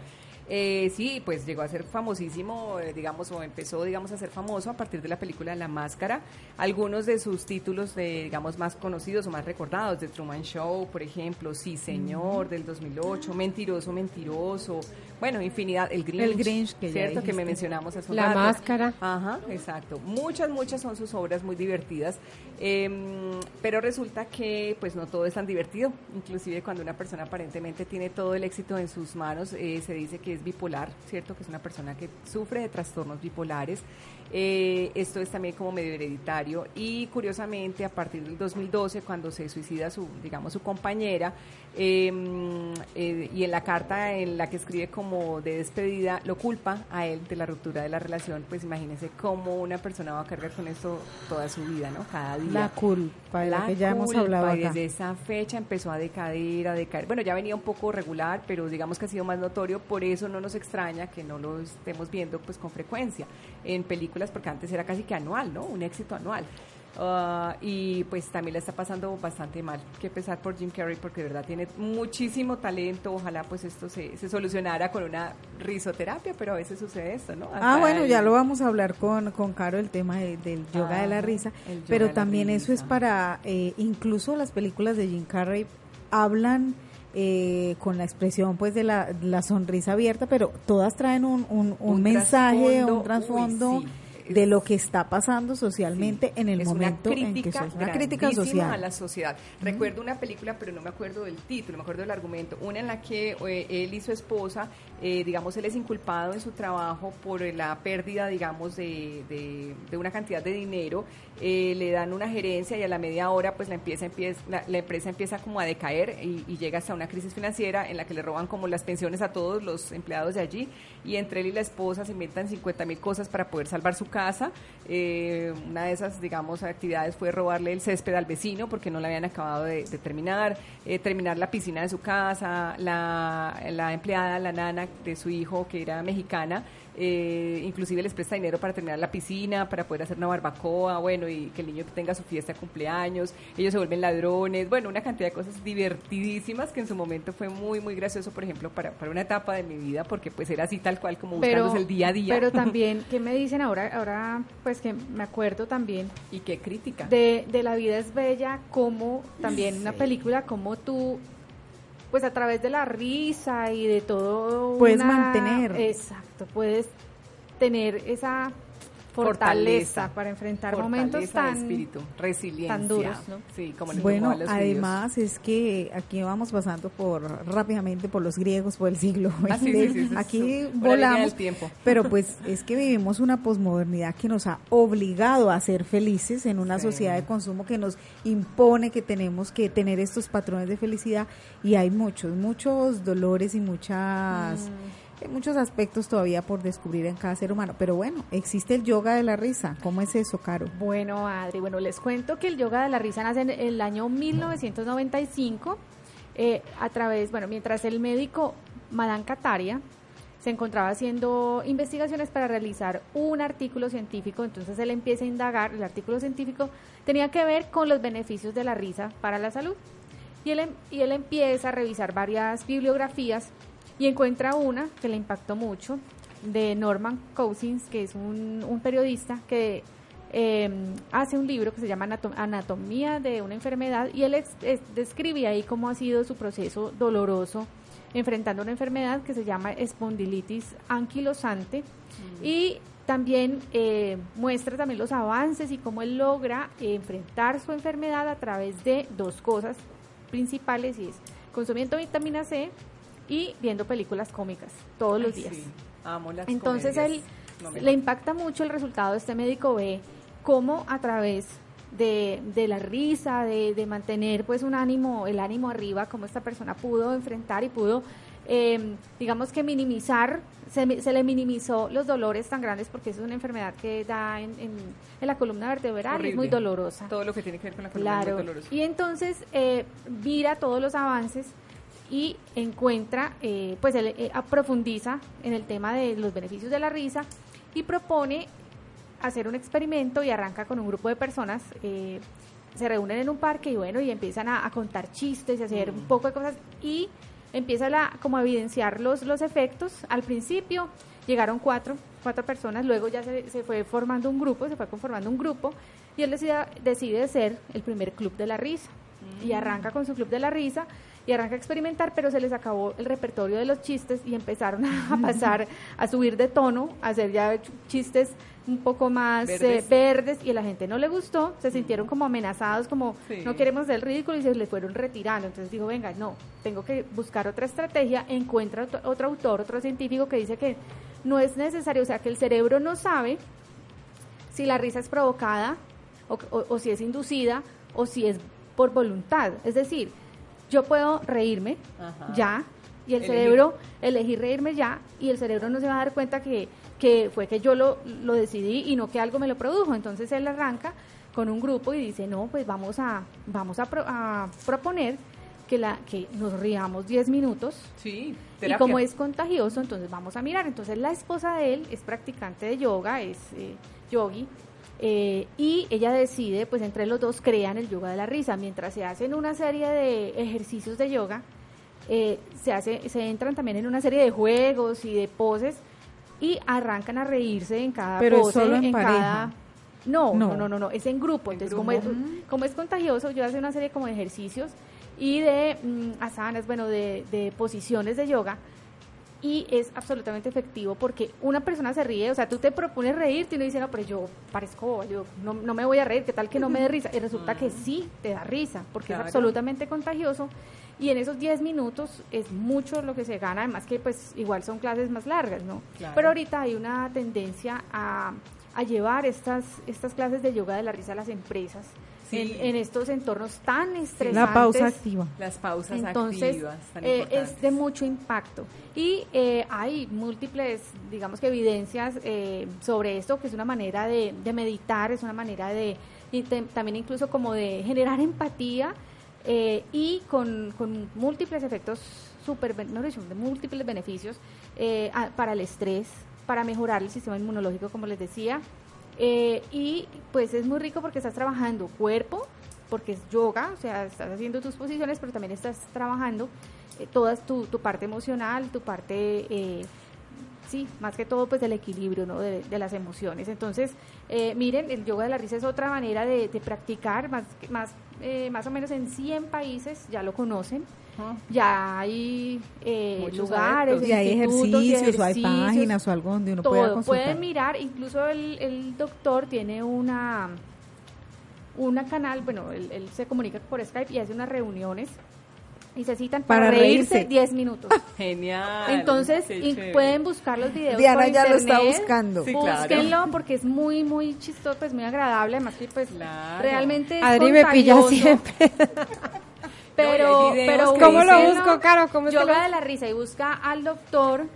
Eh, sí, pues llegó a ser famosísimo, eh, digamos, o empezó, digamos, a ser famoso a partir de la película La Máscara. Algunos de sus títulos, de, digamos, más conocidos o más recordados, The Truman Show, por ejemplo, Sí Señor, del 2008, Mentiroso, Mentiroso, bueno, infinidad, El Grinch, El Grinch, que ¿cierto? Que me mencionamos hace un La rato. Máscara. Ajá, exacto. Muchas, muchas son sus obras muy divertidas, em, pero resulta que pues no todo es tan divertido. Inclusive cuando una persona aparentemente tiene todo el éxito en sus manos, eh, se dice que es bipolar, ¿cierto? Que es una persona que sufre de trastornos bipolares. Eh, esto es también como medio hereditario y curiosamente a partir del 2012 cuando se suicida su digamos su compañera em, eh, y en la carta en la que escribe como de despedida lo culpa a él de la ruptura de la relación pues imagínense cómo una persona va a cargar con esto toda su vida no cada día La culpa, la la que ya hemos culpa, hablado y acá. desde esa fecha empezó a decaer, a decaer. Bueno, ya venía un poco regular, pero digamos que ha sido más notorio, por eso no nos extraña que no lo estemos viendo pues con frecuencia en películas, porque antes era casi que anual, ¿no? Un éxito anual. Ah, y pues también la está pasando bastante mal. Que pesar por Jim Carrey porque de verdad tiene muchísimo talento. Ojalá pues esto se, se solucionara con una risoterapia, pero a veces sucede esto, ¿no? Ah, bueno, el- ya lo vamos a hablar con, con Caro, el tema de- del yoga de la risa, pero también eso es para, eh, incluso las películas de Jim Carrey hablan eh, con la expresión pues de la, la sonrisa abierta, pero todas traen un, un, un Un mensaje, trasfondo, un trasfondo uy, sí. De lo que está pasando socialmente en el momento en que es una crítica social. a la sociedad. Recuerdo una película, pero no me acuerdo del título, me acuerdo del argumento. Una en la que eh, él y su esposa, eh, digamos, él es inculpado en su trabajo por la pérdida, digamos, de, de- una cantidad de dinero. Eh, le dan una gerencia y a la media hora, pues la empieza, empieza la, empresa empieza como a decaer y, y llega hasta una crisis financiera en la que le roban como las pensiones a todos los empleados de allí y entre él y la esposa se inventan 50 mil cosas para poder salvar su casa. Eh, una de esas, digamos, actividades fue robarle el césped al vecino porque no la habían acabado de, de terminar, terminar la piscina de su casa, la, la empleada, la nana de su hijo que era mexicana, eh, inclusive les presta dinero para terminar la piscina, para poder hacer una barbacoa, bueno, y que el niño tenga su fiesta de cumpleaños, ellos se vuelven ladrones, bueno, una cantidad de cosas divertidísimas que en su momento fue muy, muy gracioso, por ejemplo, para, para una etapa de mi vida, porque pues era así tal cual como buscándose el día a día. Pero también, ¿qué me dicen ahora? Ahora, pues que me acuerdo también. Y qué crítica. De, de La vida es bella, como también una película, como tú, pues a través de la risa y de todo. Puedes una- mantener. Exacto, puedes tener esa fortaleza, para enfrentar momentos de tan, espíritu, resiliencia. tan duros, ¿no? Sí, como le Bueno, judíos. además es que aquí vamos pasando por rápidamente por los griegos, por el siglo Ah, sí, XX. sí, sí, sí, aquí volamos, tiempo. pero pues es que vivimos una posmodernidad que nos ha obligado a ser felices en una sociedad de consumo que nos impone que tenemos que tener estos patrones de felicidad y hay muchos, muchos dolores y muchas Hay muchos aspectos todavía por descubrir en cada ser humano, pero bueno, existe el yoga de la risa. ¿Cómo es eso, Caro? Bueno, Adri, bueno, les cuento que el yoga de la risa nace en el año 1995 eh, a través, bueno, mientras el médico Madan Kataria se encontraba haciendo investigaciones para realizar un artículo científico, entonces él empieza a indagar, el artículo científico tenía que ver con los beneficios de la risa para la salud. Y él, em, y él empieza a revisar varias bibliografías y encuentra una que le impactó mucho, de Norman Cousins, que es un, un periodista que eh, hace un libro que se llama Anatomía de una enfermedad y él describe ahí cómo ha sido su proceso doloroso enfrentando una enfermedad que se llama espondilitis anquilosante mm. y también eh, muestra también los avances y cómo él logra enfrentar su enfermedad a través de dos cosas principales y es consumiendo vitamina C y viendo películas cómicas todos los días. Entonces él le impacta mucho el resultado de este médico ve cómo a través de, de la risa, de, de, mantener pues un ánimo, el ánimo arriba, cómo esta persona pudo enfrentar y pudo, em, digamos que minimizar, se, se, le minimizó los dolores tan grandes porque es una enfermedad que da en, en, la columna vertebral y es muy dolorosa. Todo lo que tiene que ver con la columna claro. es muy doloroso. Y entonces eh, mira todos los avances y encuentra, eh, pues él eh, profundiza en el tema de los beneficios de la risa y propone hacer un experimento y arranca con un grupo de personas. Eh, se reúnen en un parque y bueno, y empiezan a, contar chistes y hacer un mm. poco de cosas y empieza la, como a evidenciar los, los efectos. Al principio llegaron cuatro, cuatro personas, luego ya se, se fue formando un grupo, se fue conformando un grupo y él decide, decide ser el primer club de la risa y mm. arranca con su club de la risa y arranca a experimentar, pero se les acabó el repertorio de los chistes y empezaron a pasar a subir de tono, a hacer ya chistes un poco más eh, verdes, y a la gente no le gustó, se sintieron como amenazados, como no queremos del ridículo y se le fueron retirando. Entonces dijo, venga, no, tengo que buscar otra estrategia, encuentra otro, autor, otro científico que dice que no es necesario, o sea, que el cerebro no sabe si la risa es provocada o, o si es inducida o si es por voluntad. Es decir, yo puedo reírme ya y el cerebro, elegir reírme ya y el cerebro no se va a dar cuenta que, que fue que yo lo, lo decidí y no que algo me lo produjo. Entonces él arranca con un grupo y dice, no, pues vamos a, vamos a, proponer que, la, que nos riamos 10 minutos. Sí, y como es contagioso, entonces vamos a mirar. Entonces la esposa de él es practicante de yoga, es eh, yogi, eh, y ella decide, pues entre los dos crean el yoga de la risa. Mientras se hacen una serie de ejercicios de yoga, eh, se, hace, se entran también en una serie de juegos y de poses y arrancan a reírse en cada Pero pose, solo en, en cada... No, no, no, no, no, es en grupo. Entonces, Como, es, como es contagioso, yo hace una serie como de ejercicios y de mm, asanas, bueno, de, de posiciones de yoga y es absolutamente efectivo porque una persona se ríe, o sea, tú te propones reírte y uno dice, no, pero yo parezco, yo no, no me voy a reír, ¿qué tal que no me dé risa? Y resulta que sí, te da risa, porque es absolutamente contagioso y en esos 10 minutos es mucho lo que se gana, además que pues igual son clases más largas, ¿no? Pero ahorita hay una tendencia a, a llevar estas, estas clases de yoga de la risa a las empresas en, estos entornos tan estresantes. La pausa activa. Las pausas Entonces, activas. eh, es de mucho impacto. Y eh, hay múltiples, digamos que evidencias eh, sobre esto, que es una manera de, de meditar, es una manera de, y también incluso como de generar empatía eh, y con, con, múltiples efectos super, no, de múltiples beneficios para el estrés, para mejorar el sistema inmunológico, como les decía, eh, y pues es muy rico porque estás trabajando cuerpo, porque es yoga, o sea, estás haciendo tus posiciones, pero también estás trabajando eh, toda tu, parte emocional, tu parte, eh, sí, más que todo pues del equilibrio, ¿no? De, las emociones. Entonces, eh, miren, el yoga de la risa es otra manera de, de practicar, más, más, más o menos en 100 países ya lo conocen. Ya hay eh, lugares, y hay ejercicios, o hay páginas o algo donde uno todo. pueda consultar. Pueden mirar, incluso el, el doctor tiene una una canal, bueno, él, él, se comunica por Skype y hace unas reuniones y se citan para, para reírse 10 minutos. Genial. Entonces, pueden buscar los videos Diana por ya internet, lo está buscando. Sí, Búsquenlo claro. porque es muy, muy chistoso, pues muy agradable, además que pues Claro. realmente es Adri me pilla siempre. Pero, No, pero ¿Cómo lo busco, Caro? ¿Cómo Yoga lo- de la risa y busca al doctor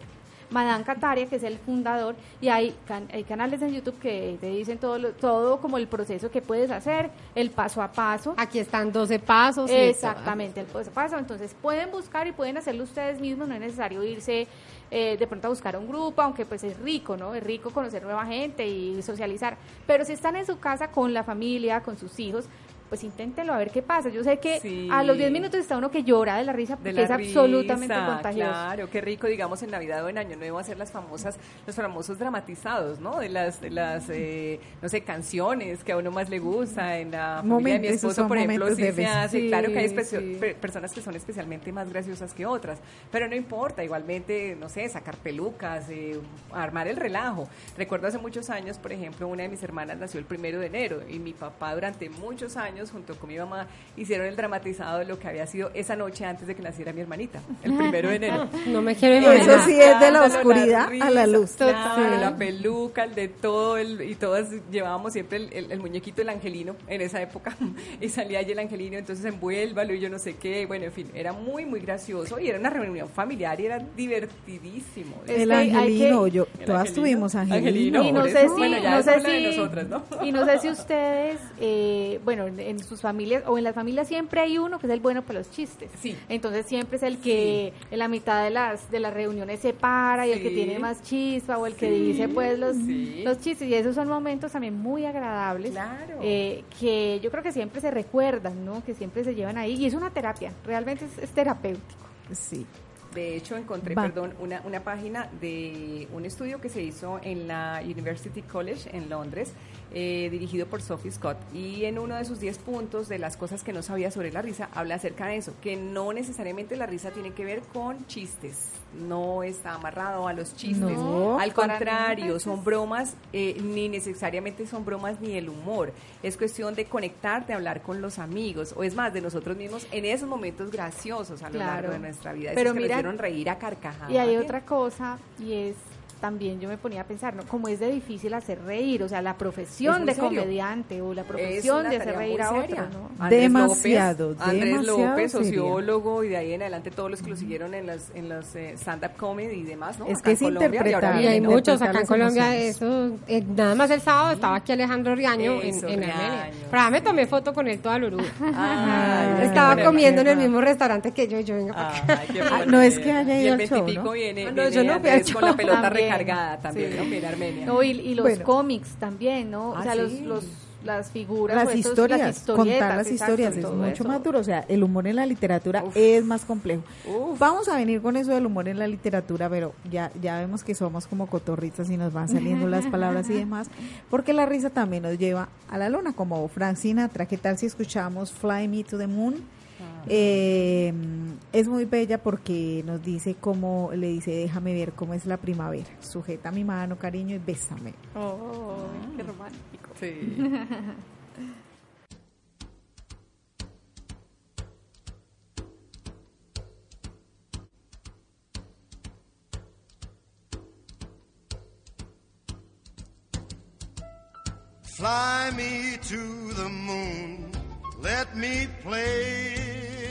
Madame Cataria, que es el fundador, y hay, can- hay canales en YouTube que te dicen todo, lo- todo como el proceso que puedes hacer, el paso a paso. Aquí están 12 pasos. Exactamente, el paso a paso. Entonces pueden buscar y pueden hacerlo ustedes mismos, no es necesario irse eh, de pronto a buscar un grupo, aunque pues es rico, ¿no? Es rico conocer nueva gente y socializar. Pero si están en su casa con la familia, con sus hijos, pues inténtenlo a ver qué pasa. Yo sé que Sí. a los 10 minutos está uno que llora de la risa porque la es absolutamente contagioso. Claro, qué rico, digamos, en Navidad o en Año Nuevo hacer las famosas, los famosos dramatizados, ¿no? De las, de las eh, no sé, canciones que a uno más le gusta. En la familia de mi esposo, por ejemplo, sí se hace. Sí, claro que hay pe- personas que son especialmente más graciosas que otras, pero no importa, igualmente, no sé, sacar pelucas, eh, armar el relajo. Recuerdo hace muchos años, por ejemplo, una de mis hermanas nació el primero de enero y mi papá durante muchos años, junto con mi mamá, hicieron el dramatizado de lo que había sido esa noche antes de que naciera mi hermanita, el primero de enero. No me quiero Eso imaginar. sí es de la oscuridad a la luz. Claro, Total. la peluca, el de todo, el, y todas llevábamos siempre el, el- el muñequito, el angelino, en esa época, y salía allí el angelino, entonces envuélvalo y yo no sé qué, bueno, en fin, era muy, muy gracioso, y era una reunión familiar y era divertidísimo. El hay que- angelino, yo, El todas angelino. tuvimos angelino. Angelino, y no sé eso, si, bueno, ya no eso sé si- nosotras, ¿no? y no sé si ustedes, eh, bueno, en, sus familias o en las familias siempre hay uno que es el bueno para los chistes. Sí. Entonces siempre es el que en la mitad de las de las reuniones se para y el que tiene más chispa o el que dice pues los, los chistes y esos son momentos también muy agradables Claro. eh, que yo creo que siempre se recuerdan, ¿no? Que siempre se llevan ahí y es una terapia, realmente es, es terapéutico. Sí. De hecho, encontré, Va. perdón, una, una página de un estudio que se hizo en la University College en Londres, eh, dirigido por Sophie Scott. Y en uno de sus 10 puntos de las cosas que no sabía sobre la risa, habla acerca de eso, que no necesariamente la risa tiene que ver con chistes, no está amarrado a los chistes. No, Al contrario, son bromas, eh, ni necesariamente son bromas ni el humor. Es cuestión de conectar, de hablar con los amigos, o es más, de nosotros mismos en esos momentos graciosos a lo Claro. largo de nuestra vida. Pero Esos que nos hicieron reír a carcajadas. Y hay otra cosa, y es también yo me ponía a pensar, ¿no? Como es de difícil hacer reír, o sea, la Es profesión de serio. comediante o la Es profesión de hacer reír a seria. otro, ¿no? Andrés Demasiado, López, Andrés López, sociólogo, y de ahí en adelante todos los que lo siguieron en las en los eh, stand-up comedy y demás, ¿no? Es Acá que en es Colombia, y ahora interpretar. Y hay ¿no? muchos acá en las Colombia, eso, eh, nada más el sábado estaba aquí Alejandro Riaño en, Eso, en Armenia. Riaño, Pero me tomé foto con él toda. Ay, Estaba comiendo en el mismo restaurante que yo, y yo venga para acá. No es que haya ido al show, ¿no? yo no fui al Andrés con la show. pelota Recargada también, sí. ¿no? Mira, Armenia. No, y, y los Bueno. cómics también, ¿no? o Ah, sea, los, sí. los, las figuras. Las historias, las contar las exacto, historias es mucho eso. más duro. O sea, el humor en la literatura Uf. es más complejo. Uf. Vamos a venir con eso del humor en la literatura, pero ya, ya vemos que somos como cotorritas y nos van saliendo las palabras y demás, porque la risa también nos lleva a la luna, como Frank Sinatra. ¿Qué tal si escuchamos Fly Me to the Moon? Eh, es muy bella porque nos dice cómo, le dice, déjame ver cómo es la primavera. Sujeta mi mano, cariño, y bésame. Oh, qué romántico. Sí. Fly me to the moon, let me play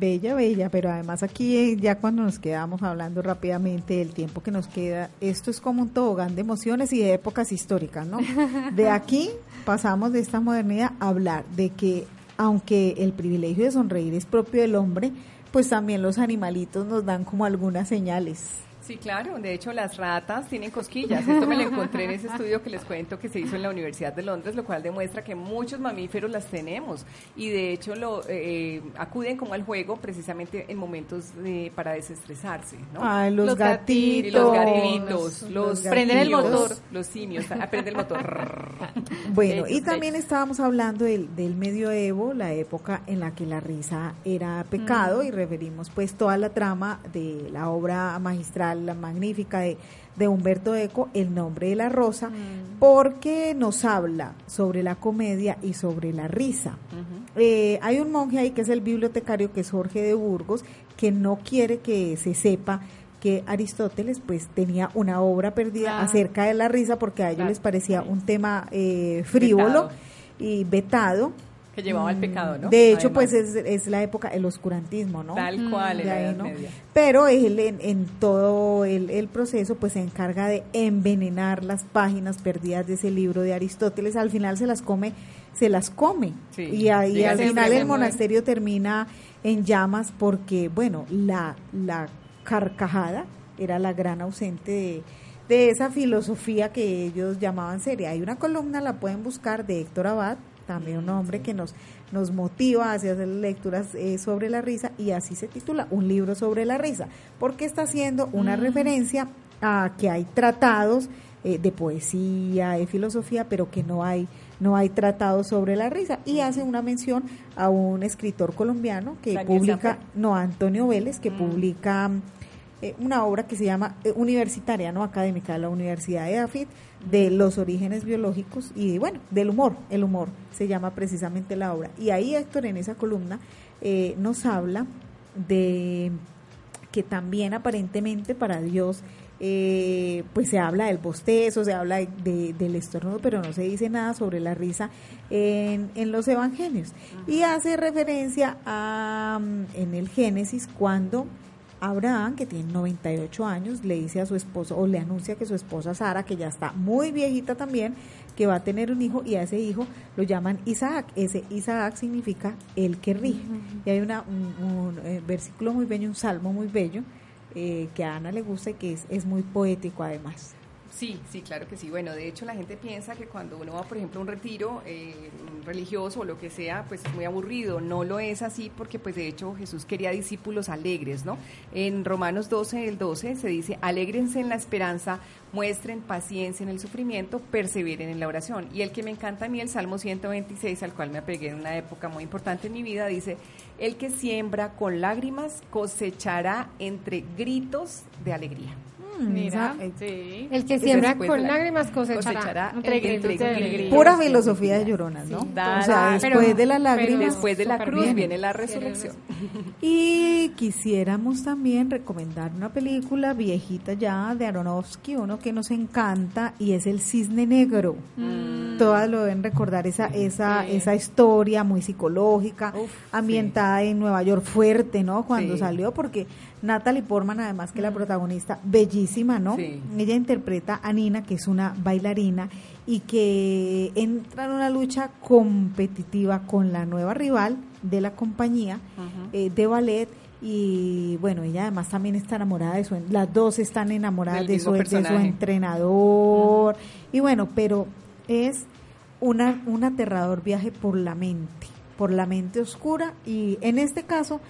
Bella, bella, pero además aquí eh, ya cuando nos quedamos hablando rápidamente del tiempo que nos queda, esto es como un tobogán de emociones y de épocas históricas, ¿no? De aquí pasamos de esta modernidad a hablar de que aunque el privilegio de sonreír es propio del hombre, pues también los animalitos nos dan como algunas señales. Sí, claro. De hecho, las ratas tienen cosquillas. Esto me lo encontré en ese estudio que les cuento que se hizo en la Universidad de Londres, lo cual demuestra que muchos mamíferos las tenemos y de hecho lo eh, acuden como al juego precisamente en momentos de, para desestresarse, ¿no? Ay, los, gatitos. los gatitos, los, Prenden el simios, motor. los simios, aprende el motor. Bueno, y también estábamos hablando del, del medioevo, la época en la que la risa era pecado, Mm. y referimos pues toda la trama de la obra magistral, la magnífica de, de Humberto Eco, El nombre de la rosa, Mm. porque nos habla sobre la comedia y sobre la risa. Eh, hay un monje ahí que es el bibliotecario, que es Jorge de Burgos, que no quiere que se sepa que Aristóteles pues tenía una obra perdida Ah. acerca de la risa porque a ellos Claro. les parecía un tema eh, frívolo Vetado. y vetado. Que llevaba al Mm, pecado, ¿no? De hecho, Además. pues es, es la época, el oscurantismo, ¿no? Tal cual, De en la ahí, Edad ¿no? Media. Pero él en, en todo el, el proceso pues se encarga de envenenar las páginas perdidas de ese libro de Aristóteles. Al final se las come, se las come. Sí. Y, ahí al final el monasterio termina en llamas porque, bueno, la, la carcajada era la gran ausente de, de esa filosofía que ellos llamaban seria. Hay una columna, la pueden buscar, de Héctor Abad, también un hombre que nos, nos motiva hacia hacer lecturas eh, sobre la risa y así se titula, un libro sobre la risa, porque está haciendo una referencia a que hay tratados eh, de poesía, de filosofía, pero que no hay no hay tratados sobre la risa y hace una mención a un escritor colombiano que Daniel publica, Sanfer. no, Antonio Vélez, que Mm. publica eh, una obra que se llama eh, universitaria, no académica, de la Universidad de AFIT, de los orígenes biológicos y bueno, del humor, el humor se llama precisamente la obra. Y ahí Héctor en esa columna eh, nos habla de que también aparentemente para Dios eh, pues se habla del bostezo, se habla de, de- del estornudo, pero no se dice nada sobre la risa en, en los evangelios. Y hace referencia a, mm, en el Génesis cuando Abraham, que tiene 98 años, le dice a su esposo o le anuncia que su esposa Sara, que ya está muy viejita también, que va a tener un hijo y a ese hijo lo llaman Isaac. Ese Isaac significa el que rige. Y hay una, un, un, eh, versículo muy bello, un salmo muy bello, eh, que a Ana le gusta y que es, es muy poético además. Sí, sí, claro que sí. Bueno, de hecho la gente piensa que cuando uno va, por ejemplo, a un retiro eh, religioso o lo que sea, pues es muy aburrido. No lo es así porque, pues de hecho, Jesús quería discípulos alegres, ¿no? En Romanos 12, el 12, se dice, alégrense en la esperanza, muestren paciencia en el sufrimiento, perseveren en la oración. Y el que me encanta a mí, el Salmo 126, al cual me apegué en una época muy importante en mi vida, dice, el que siembra con lágrimas cosechará entre gritos de alegría. Mira, eh, sí. El que siembra con la- lágrimas cosechará. cosechará Entre Pura filosofía de lloronas, ¿no? Sí, o sea, después Pero- de la lágrima. Después de la cruz bien. viene la resurrección. Y quisiéramos también recomendar una película viejita ya de Aronofsky, uno que nos encanta y es El Cisne Negro. Todas lo deben recordar esa esa Sí. esa historia muy psicológica, Uf, ambientada en Nueva York fuerte, ¿no? Cuando Sí. salió porque Natalie Portman además que la protagonista bellísima, ¿no? Sí. Ella interpreta a Nina, que es una bailarina y que entra en una lucha competitiva con la nueva rival de la compañía eh, de ballet y bueno, ella además también está enamorada de su, las dos están enamoradas de su, de su personaje. entrenador y bueno, pero es una, un aterrador viaje por la mente, por la mente oscura y en este caso,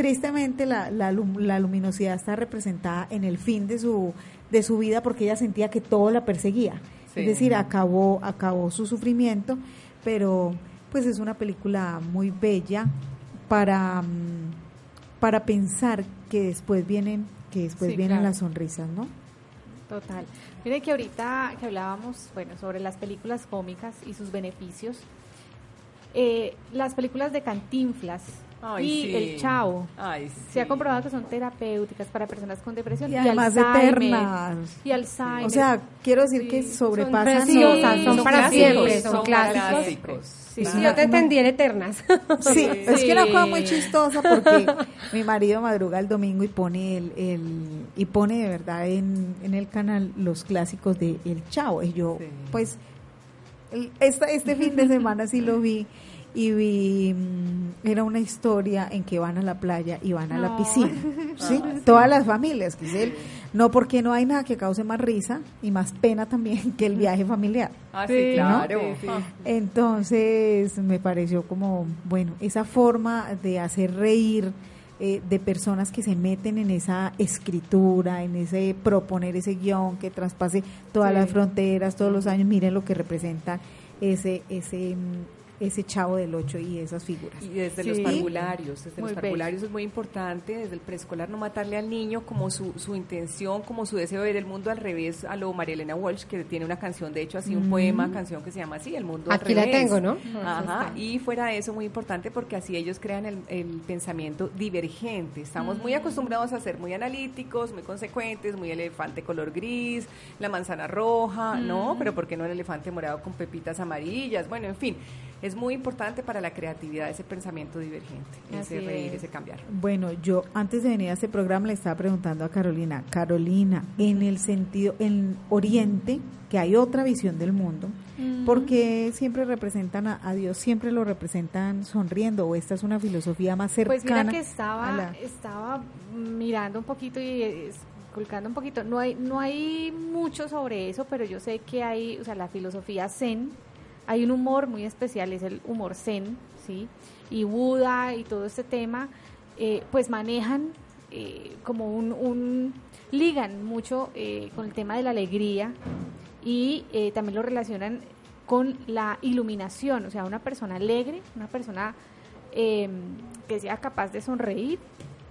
tristemente, la, la, la luminosidad está representada en el fin de su, de su vida porque ella sentía que todo la perseguía. Es decir, acabó, acabó su sufrimiento, pero pues es una película muy bella para, mm, para pensar que después vienen, que después Sí, vienen claro. las sonrisas, ¿no? Total. Mire que ahorita que hablábamos, bueno, sobre las películas cómicas y sus beneficios, eh, las películas de Cantinflas Ay, y sí. El Chavo Ay, se ha comprobado que son terapéuticas para personas con depresión Y además Alzheimer, eternas. Y Alzheimer. O sea, quiero decir que sobrepasan preciosas, los- son para siempre, son clásicos. clásicos. Sí, Sí, yo te entendí en eternas. Sí, es que una cosa muy chistosa porque mi marido madruga el domingo y pone el, el y pone de verdad en, en el canal los clásicos de El Chavo y yo pues el- esta, este fin de semana sí lo vi y vi mm, era una historia en que van a la playa y van a la piscina, ¿sí? Todas las familias, el- no porque no hay nada que cause más risa y más pena también que el viaje familiar. Ah, sí, ¿no? claro. Sí, sí. Entonces me pareció como, bueno, esa forma de hacer reír eh, de personas que se meten en esa escritura, en ese proponer ese guion que traspase todas Sí. las fronteras, todos los años, miren lo que representa ese, ese, mm, ese chavo del ocho y esas figuras. Y desde Sí. los parvularios, desde Muy los parvularios es muy importante, desde el preescolar no matarle al niño como su, su intención, como su deseo de ver el mundo al revés, a lo María Elena Walsh, que tiene una canción, de hecho así un Mm. poema, canción que se llama así, El mundo al Aquí la revés. tengo, ¿no? Ajá, y fuera de eso muy importante porque así ellos crean el, el pensamiento divergente. Estamos muy acostumbrados a ser muy analíticos, muy consecuentes, muy elefante color gris, la manzana roja, ¿no? Pero ¿por qué no el elefante morado con pepitas amarillas? Bueno, en fin, es muy importante para la creatividad ese pensamiento divergente, Así ese reír, es. ese cambiar. Bueno, yo antes de venir a este programa le estaba preguntando a Carolina, Carolina, en el sentido, en Oriente, que hay otra visión del mundo, porque siempre representan a, a Dios, siempre lo representan sonriendo, o esta es una filosofía más cercana. Pues mira que a estaba, la- estaba mirando un poquito y eh, esculcando un poquito. No hay, no hay mucho sobre eso, pero yo sé que hay, o sea, la filosofía zen, hay un humor muy especial, es el humor zen, ¿sí? Y Buda y todo este tema, eh, pues manejan eh, como un, un- ligan mucho eh, con el tema de la alegría y eh, también lo relacionan con la iluminación, o sea, una persona alegre, una persona eh, que sea capaz de sonreír,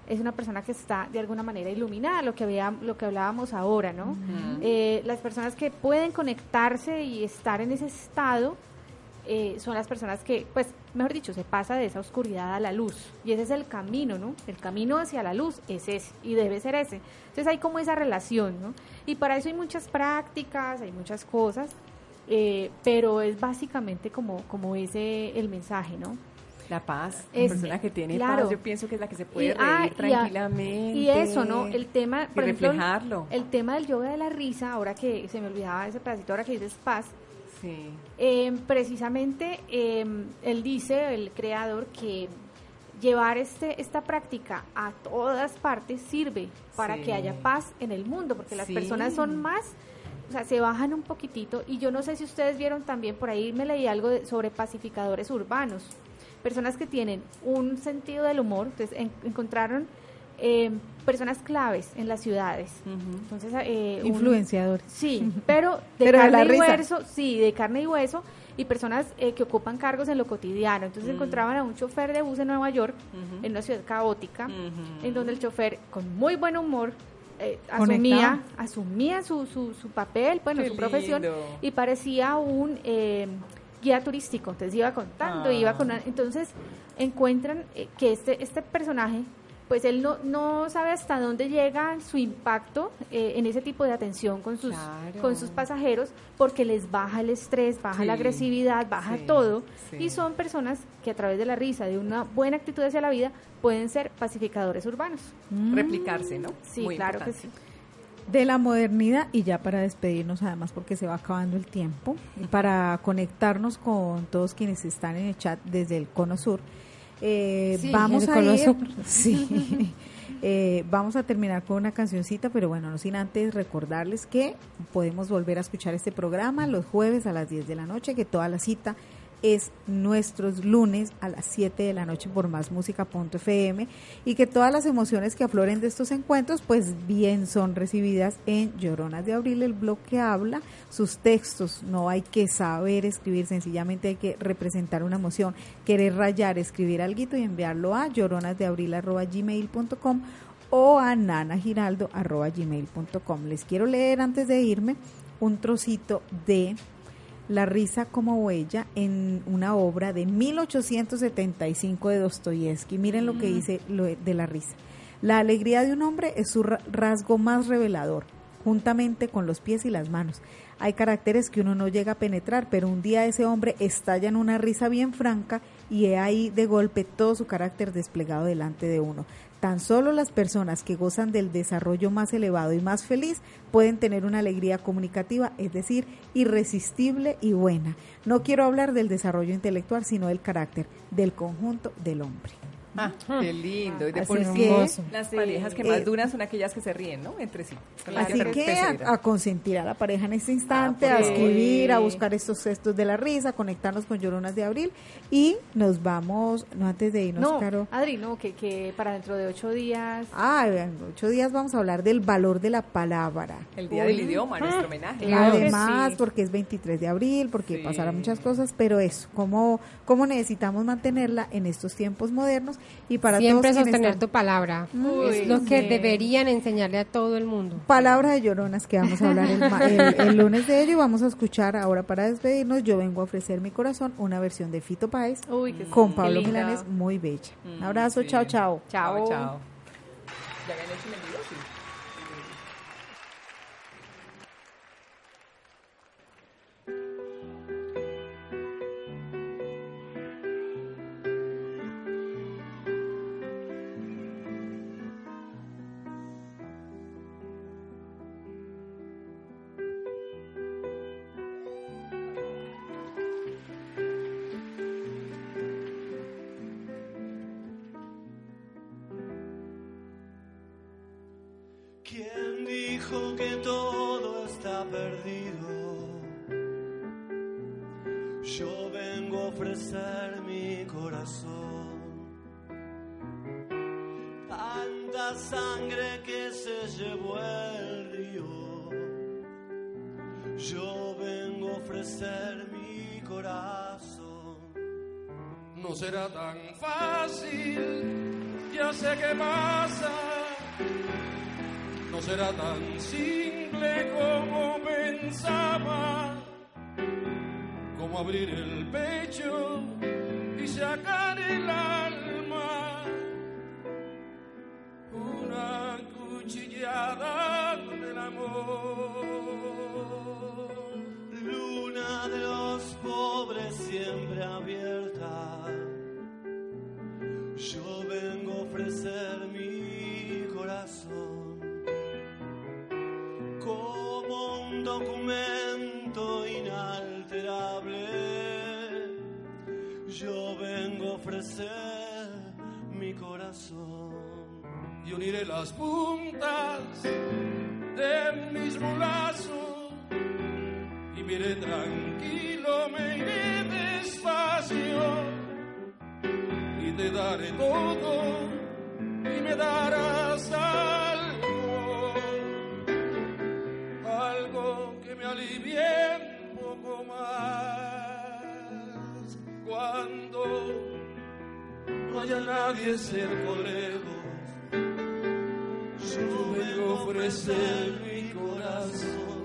es una persona que está de alguna manera iluminada, lo que, había, lo que hablábamos ahora, ¿no? Eh, las personas que pueden conectarse y estar en ese estado eh, son las personas que, pues, mejor dicho, se pasa de esa oscuridad a la luz. Y ese es el camino, ¿no? El camino hacia la luz es ese y debe ser ese. Entonces hay como esa relación, ¿no? Y para eso hay muchas prácticas, hay muchas cosas, eh, pero es básicamente como, como ese el mensaje, ¿no? La paz, la persona que tiene claro. paz, yo pienso que es la que se puede Y- ah, reír y a- tranquilamente. Y eso, ¿no? El tema, y por ejemplo, reflejarlo. el tema del yoga de la risa, ahora que se me olvidaba ese pedacito, ahora que dices paz, Sí. eh, precisamente eh, él dice, el creador, que llevar este esta práctica a todas partes sirve para Sí. que haya paz en el mundo, porque las Sí. personas son más, o sea, se bajan un poquitito. Y yo no sé si ustedes vieron también por ahí, me leí algo de- sobre pacificadores urbanos, personas que tienen un sentido del humor, entonces en- encontraron eh, personas claves en las ciudades. Entonces, eh, un- Influenciadores. Sí, pero de Pero de la carne y hueso, sí, de carne y hueso, y personas eh, que ocupan cargos en lo cotidiano. Entonces Mm. encontraban a un chofer de bus en Nueva York, en una ciudad caótica, en donde el chofer, con muy buen humor, eh, asumía, asumía su, su, su papel, bueno, Qué su profesión, lindo. y parecía un eh, guía turístico. Entonces iba contando, Ah. iba con... una- entonces encuentran eh, que este, este personaje pues él no, no sabe hasta dónde llega su impacto eh, en ese tipo de atención con sus, Claro. con sus pasajeros, porque les baja el estrés, baja la agresividad, baja sí, todo, sí. y son personas que a través de la risa, de una buena actitud hacia la vida, pueden ser pacificadores urbanos. Replicarse, ¿no? Sí, Muy claro que sí. de la modernidad y ya para despedirnos además porque se va acabando el tiempo y para conectarnos con todos quienes están en el chat desde el cono sur eh, Sí, vamos a ir. sí. Eh, vamos a terminar con una cancioncita, pero bueno, no sin antes recordarles que podemos volver a escuchar este programa los jueves a las 10 de la noche, que toda la cita es nuestros lunes a las 7 de la noche por másmusica.fm y que todas las emociones que afloren de estos encuentros pues bien son recibidas en Lloronas de Abril, el blog que habla, sus textos, no hay que saber escribir, sencillamente hay que representar una emoción, querer rayar, escribir algo y enviarlo a lloronasdeabril.gmail.com o a nanagiraldo.gmail.com. Les quiero leer antes de irme un trocito de la risa como huella en una obra de 1875 de Dostoyevsky. Miren lo que dice lo de la risa. La alegría de un hombre es su rasgo más revelador, juntamente con los pies y las manos. Hay caracteres que uno no llega a penetrar, pero un día ese hombre estalla en una risa bien franca y he ahí de golpe todo su carácter desplegado delante de uno. Tan solo las personas que gozan del desarrollo más elevado y más feliz pueden tener una alegría comunicativa, es decir, irresistible y buena. No quiero hablar del desarrollo intelectual, sino del carácter del conjunto del hombre. Ah, qué lindo. Y de Así por sí, que- las Sí. parejas que más Eh, duran son aquellas que se ríen, ¿no? Entre sí. Son las Así que a, a consentir a la pareja en este instante, Ah, a escribir, a buscar estos gestos de la risa, a conectarnos con Lloronas de Abril y nos vamos, no antes de irnos, No, Caro. Adri, no, que, que para dentro de ocho días. Ah, en ocho días vamos a hablar del valor de la palabra. El Día del Idioma, nuestro homenaje. Además, porque es 23 de abril, porque pasará muchas cosas, pero eso, cómo, cómo necesitamos mantenerla en estos tiempos modernos y para Siempre todos sostener están- tu palabra. Uy, es lo que sí. deberían enseñarle a todo el mundo. Palabra de lloronas que vamos a hablar el, el- el lunes de ello y vamos a escuchar ahora para despedirnos. Yo vengo a ofrecer mi corazón, una versión de Fito Páez con qué Pablo. Milanes, muy bella. Un Mm, abrazo, sí. chao, chao. Chao, chao. ¿Ya habían hecho? Sí. Inalterable. Yo vengo a ofrecer mi corazón. y uniré las puntas de mis mulazos y me iré tranquilo, me iré despacio y te daré todo y me darás algo, cuando no haya nadie cerca lejos. Yo vengo a ofrecer mi corazón.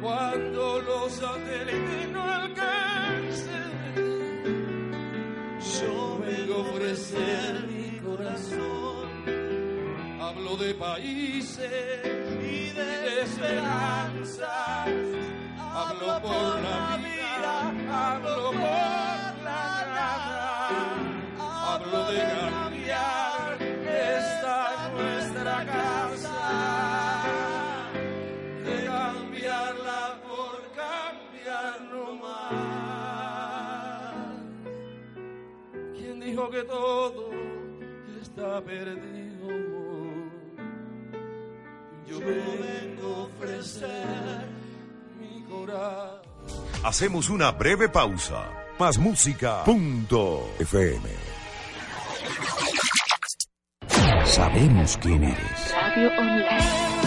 Cuando los satélites no alcancen, yo vengo a ofrecer mi corazón. Hablo de países y de esperanzas. Hablo por la vida, hablo por la nada. Hablo de cambiar esta nuestra casa. De cambiarla por cambiar no más. ¿Quién dijo que todo está perdido. Yo vengo a ofrecer Hacemos una breve pausa. Más música. Punto FM. Sabemos quién eres. Radio Online.